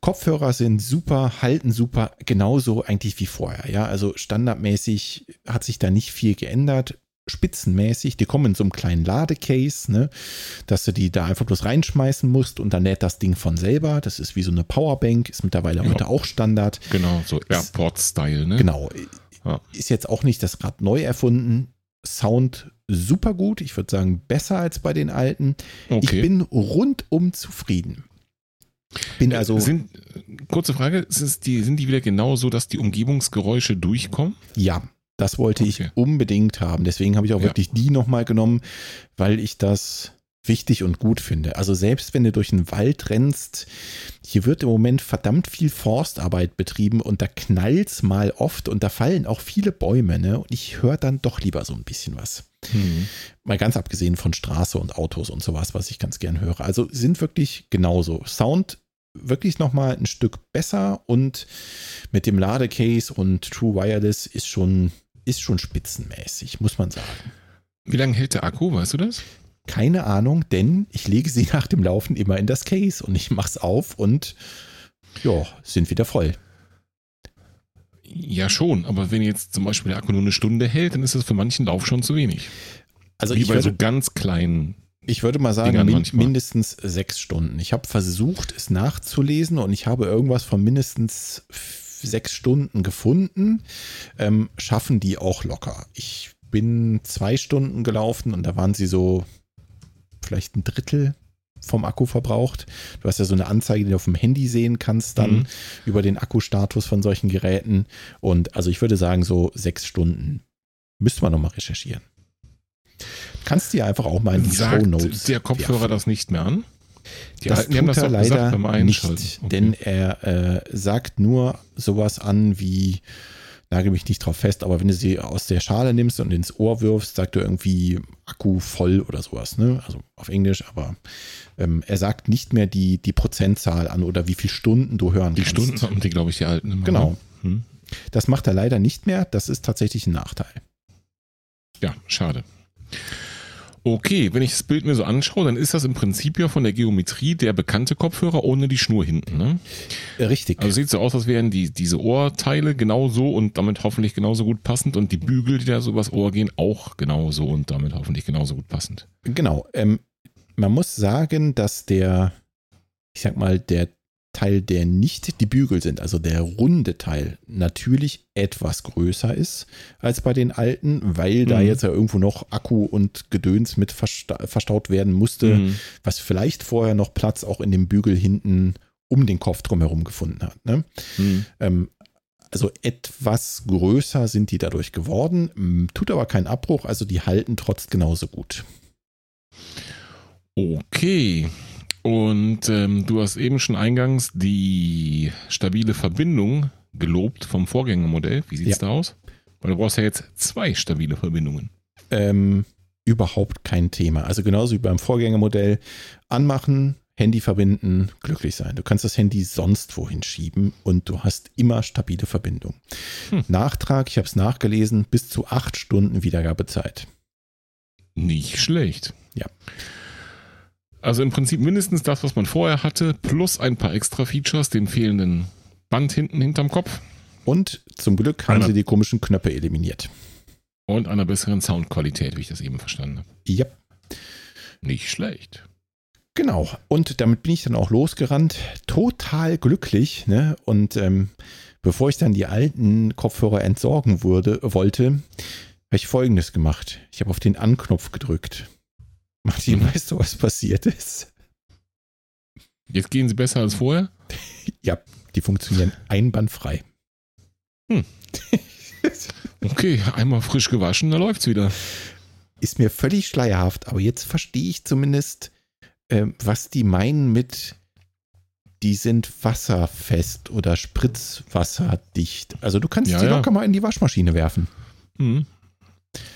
Kopfhörer sind super, halten super, genauso eigentlich wie vorher. Ja, also standardmäßig hat sich da nicht viel geändert. Spitzenmäßig, die kommen in so einem kleinen Ladecase, ne, dass du die da einfach bloß reinschmeißen musst und dann lädt das Ding von selber. Das ist wie so eine Powerbank, ist mittlerweile ja. heute auch Standard. Genau, so AirPod-Style, ne? Genau. Ja. Ist jetzt auch nicht das Rad neu erfunden. Sound super gut. Ich würde sagen, besser als bei den alten. Okay. Ich bin rundum zufrieden. Bin also. Sind, kurze Frage, die, sind die wieder genau so, dass die Umgebungsgeräusche durchkommen? Ja, das wollte okay. ich unbedingt haben. Deswegen habe ich auch ja. wirklich die nochmal genommen, weil ich das wichtig und gut finde. Also selbst wenn du durch den Wald rennst, hier wird im Moment verdammt viel Forstarbeit betrieben und da knallt's mal oft und da fallen auch viele Bäume, ne? Und ich höre dann doch lieber so ein bisschen was. Mhm. Mal ganz abgesehen von Straße und Autos und sowas, was ich ganz gern höre. Also sind wirklich genauso. Sound wirklich nochmal ein Stück besser und mit dem Ladecase und True Wireless ist schon, ist schon spitzenmäßig, muss man sagen. Wie lange hält der Akku, weißt du das? Keine Ahnung, denn ich lege sie nach dem Laufen immer in das Case und ich mache es auf und ja, sind wieder voll. Ja, schon, aber wenn jetzt zum Beispiel der Akku nur eine Stunde hält, dann ist das für manchen Lauf schon zu wenig. Also Wie ich bei würde, so ganz kleinen. Ich würde mal sagen, min mindestens sechs Stunden. Ich habe versucht, es nachzulesen und ich habe irgendwas von mindestens sechs Stunden gefunden. Ähm, schaffen die auch locker. Ich bin zwei Stunden gelaufen und da waren sie so vielleicht ein Drittel vom Akku verbraucht. Du hast ja so eine Anzeige, die du auf dem Handy sehen kannst, dann mhm. über den Akkustatus von solchen Geräten. Und also ich würde sagen, so sechs Stunden müsste man nochmal recherchieren. Kannst du ja einfach auch mal in die Sagt Show Notes. der Kopfhörer ja. das nicht mehr an? Die das tut das er leider nicht, okay. denn er äh, sagt nur sowas an wie nagel mich nicht drauf fest, aber wenn du sie aus der Schale nimmst und ins Ohr wirfst, sagt er irgendwie Akku voll oder sowas, ne? Also auf Englisch, aber ähm, er sagt nicht mehr die, die Prozentzahl an oder wie viele Stunden du hören die kannst. Die Stunden haben die, glaube ich, die alten. Immer, genau. Ne? Hm. Das macht er leider nicht mehr. Das ist tatsächlich ein Nachteil. Ja, schade. Okay, wenn ich das Bild mir so anschaue, dann ist das im Prinzip ja von der Geometrie der bekannte Kopfhörer ohne die Schnur hinten. Ne? Richtig. Also sieht so aus, als wären die, diese Ohrteile genauso und damit hoffentlich genauso gut passend und die Bügel, die da so übers Ohr gehen, auch genauso und damit hoffentlich genauso gut passend. Genau. Ähm, man muss sagen, dass der, ich sag mal, der Teil, der nicht die Bügel sind, also der runde Teil, natürlich etwas größer ist als bei den alten, weil mhm. da jetzt ja irgendwo noch Akku und Gedöns mit versta verstaut werden musste, mhm. was vielleicht vorher noch Platz auch in dem Bügel hinten um den Kopf drumherum gefunden hat. Ne? Mhm. Ähm, also etwas größer sind die dadurch geworden, tut aber keinen Abbruch, also die halten trotz genauso gut. Okay. Und ähm, du hast eben schon eingangs die stabile Verbindung gelobt vom Vorgängermodell. Wie sieht es ja. da aus? Weil du brauchst ja jetzt zwei stabile Verbindungen. Ähm, überhaupt kein Thema. Also genauso wie beim Vorgängermodell. Anmachen, Handy verbinden, glücklich sein. Du kannst das Handy sonst wohin schieben und du hast immer stabile Verbindung. Hm. Nachtrag, ich habe es nachgelesen, bis zu acht Stunden Wiedergabezeit. Nicht schlecht. Ja. Also im Prinzip mindestens das, was man vorher hatte, plus ein paar extra Features, den fehlenden Band hinten hinterm Kopf. Und zum Glück haben einer, sie die komischen Knöpfe eliminiert. Und einer besseren Soundqualität, wie ich das eben verstanden habe. Ja. Nicht schlecht. Genau. Und damit bin ich dann auch losgerannt. Total glücklich. Ne? Und ähm, bevor ich dann die alten Kopfhörer entsorgen würde, wollte, habe ich folgendes gemacht. Ich habe auf den Anknopf gedrückt. Martin, mhm. weißt du, was passiert ist? Jetzt gehen sie besser als vorher? ja, die funktionieren einwandfrei. Hm. Okay, einmal frisch gewaschen, da läuft's wieder. Ist mir völlig schleierhaft, aber jetzt verstehe ich zumindest, äh, was die meinen mit, die sind wasserfest oder spritzwasserdicht. Also du kannst ja, die ja. locker mal in die Waschmaschine werfen. Mhm.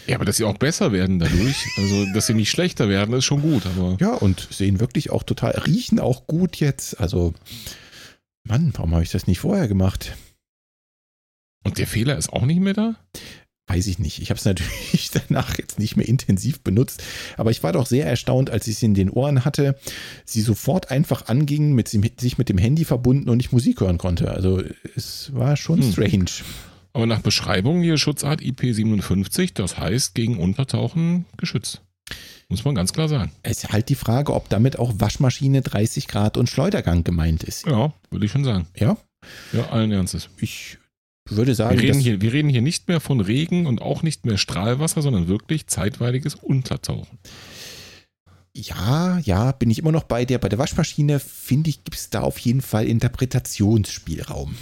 Ja, aber dass sie auch besser werden dadurch, also dass sie nicht schlechter werden, ist schon gut. Aber ja, und sehen wirklich auch total, riechen auch gut jetzt. Also, Mann, warum habe ich das nicht vorher gemacht? Und der Fehler ist auch nicht mehr da? Weiß ich nicht. Ich habe es natürlich danach jetzt nicht mehr intensiv benutzt, aber ich war doch sehr erstaunt, als ich sie in den Ohren hatte, sie sofort einfach anging, mit, sich mit dem Handy verbunden und ich Musik hören konnte. Also es war schon hm. strange. Aber nach Beschreibung hier Schutzart IP57, das heißt gegen Untertauchen geschützt. Muss man ganz klar sagen. Es ist halt die Frage, ob damit auch Waschmaschine 30 Grad und Schleudergang gemeint ist. Ja, würde ich schon sagen. Ja? Ja, allen Ernstes. Ich würde sagen, wir reden, hier, wir reden hier nicht mehr von Regen und auch nicht mehr Strahlwasser, sondern wirklich zeitweiliges Untertauchen. Ja, ja, bin ich immer noch bei der. Bei der Waschmaschine, finde ich, gibt es da auf jeden Fall Interpretationsspielraum.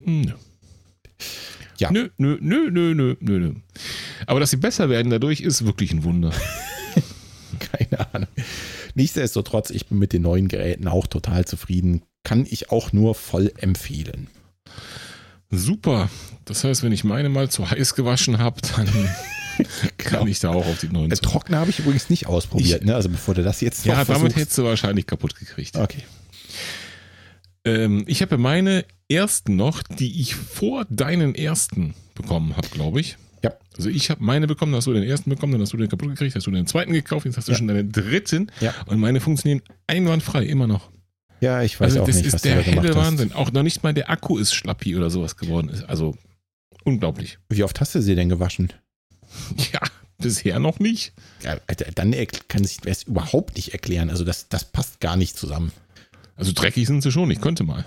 Nö. Ja. Nö, nö, nö, nö, nö, nö, nö. Aber dass sie besser werden dadurch, ist wirklich ein Wunder. Keine Ahnung. Nichtsdestotrotz, ich bin mit den neuen Geräten auch total zufrieden. Kann ich auch nur voll empfehlen. Super. Das heißt, wenn ich meine mal zu heiß gewaschen habe, dann kann ich da auch auf die neuen. Äh, Trockner habe ich übrigens nicht ausprobiert, ich, ne? Also bevor du das jetzt. Ja, damit hättest du wahrscheinlich kaputt gekriegt. Okay. Ähm, ich habe meine ersten noch, die ich vor deinen ersten bekommen habe, glaube ich. Ja. Also ich habe meine bekommen, dann hast du den ersten bekommen, dann hast du den kaputt gekriegt, hast du den zweiten gekauft, jetzt hast du ja. schon deinen dritten. Ja. Und meine funktionieren einwandfrei, immer noch. Ja, ich weiß also auch nicht, was du da hast. Das ist der helle Wahnsinn. Auch noch nicht mal der Akku ist schlappi oder sowas geworden ist. Also unglaublich. Wie oft hast du sie denn gewaschen? Ja, bisher noch nicht. Ja, dann kann sich das überhaupt nicht erklären. Also das, das passt gar nicht zusammen. Also dreckig sind sie schon, ich könnte mal.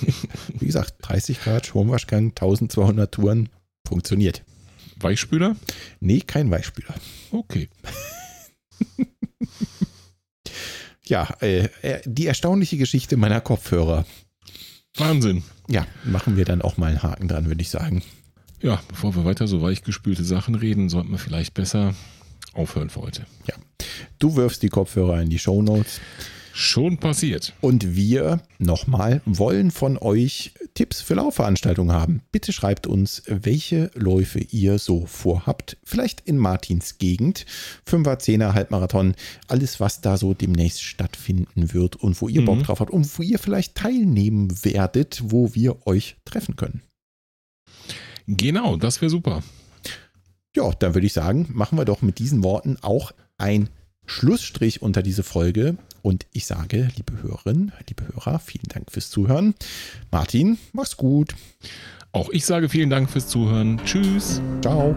Wie gesagt, 30 Grad, Stromwaschgang, 1200 Touren, funktioniert. Weichspüler? Nee, kein Weichspüler. Okay. ja, äh, äh, die erstaunliche Geschichte meiner Kopfhörer. Wahnsinn. Ja, machen wir dann auch mal einen Haken dran, würde ich sagen. Ja, bevor wir weiter so weichgespülte Sachen reden, sollten wir vielleicht besser aufhören für heute. Ja. Du wirfst die Kopfhörer in die Show Notes. Schon passiert. Und wir nochmal wollen von euch Tipps für Laufveranstaltungen haben. Bitte schreibt uns, welche Läufe ihr so vorhabt. Vielleicht in Martins Gegend. Fünfer, Zehner, Halbmarathon. Alles, was da so demnächst stattfinden wird und wo ihr mhm. Bock drauf habt und wo ihr vielleicht teilnehmen werdet, wo wir euch treffen können. Genau, das wäre super. Ja, dann würde ich sagen, machen wir doch mit diesen Worten auch ein Schlussstrich unter diese Folge. Und ich sage, liebe Hörerinnen, liebe Hörer, vielen Dank fürs Zuhören. Martin, mach's gut. Auch ich sage vielen Dank fürs Zuhören. Tschüss. Ciao.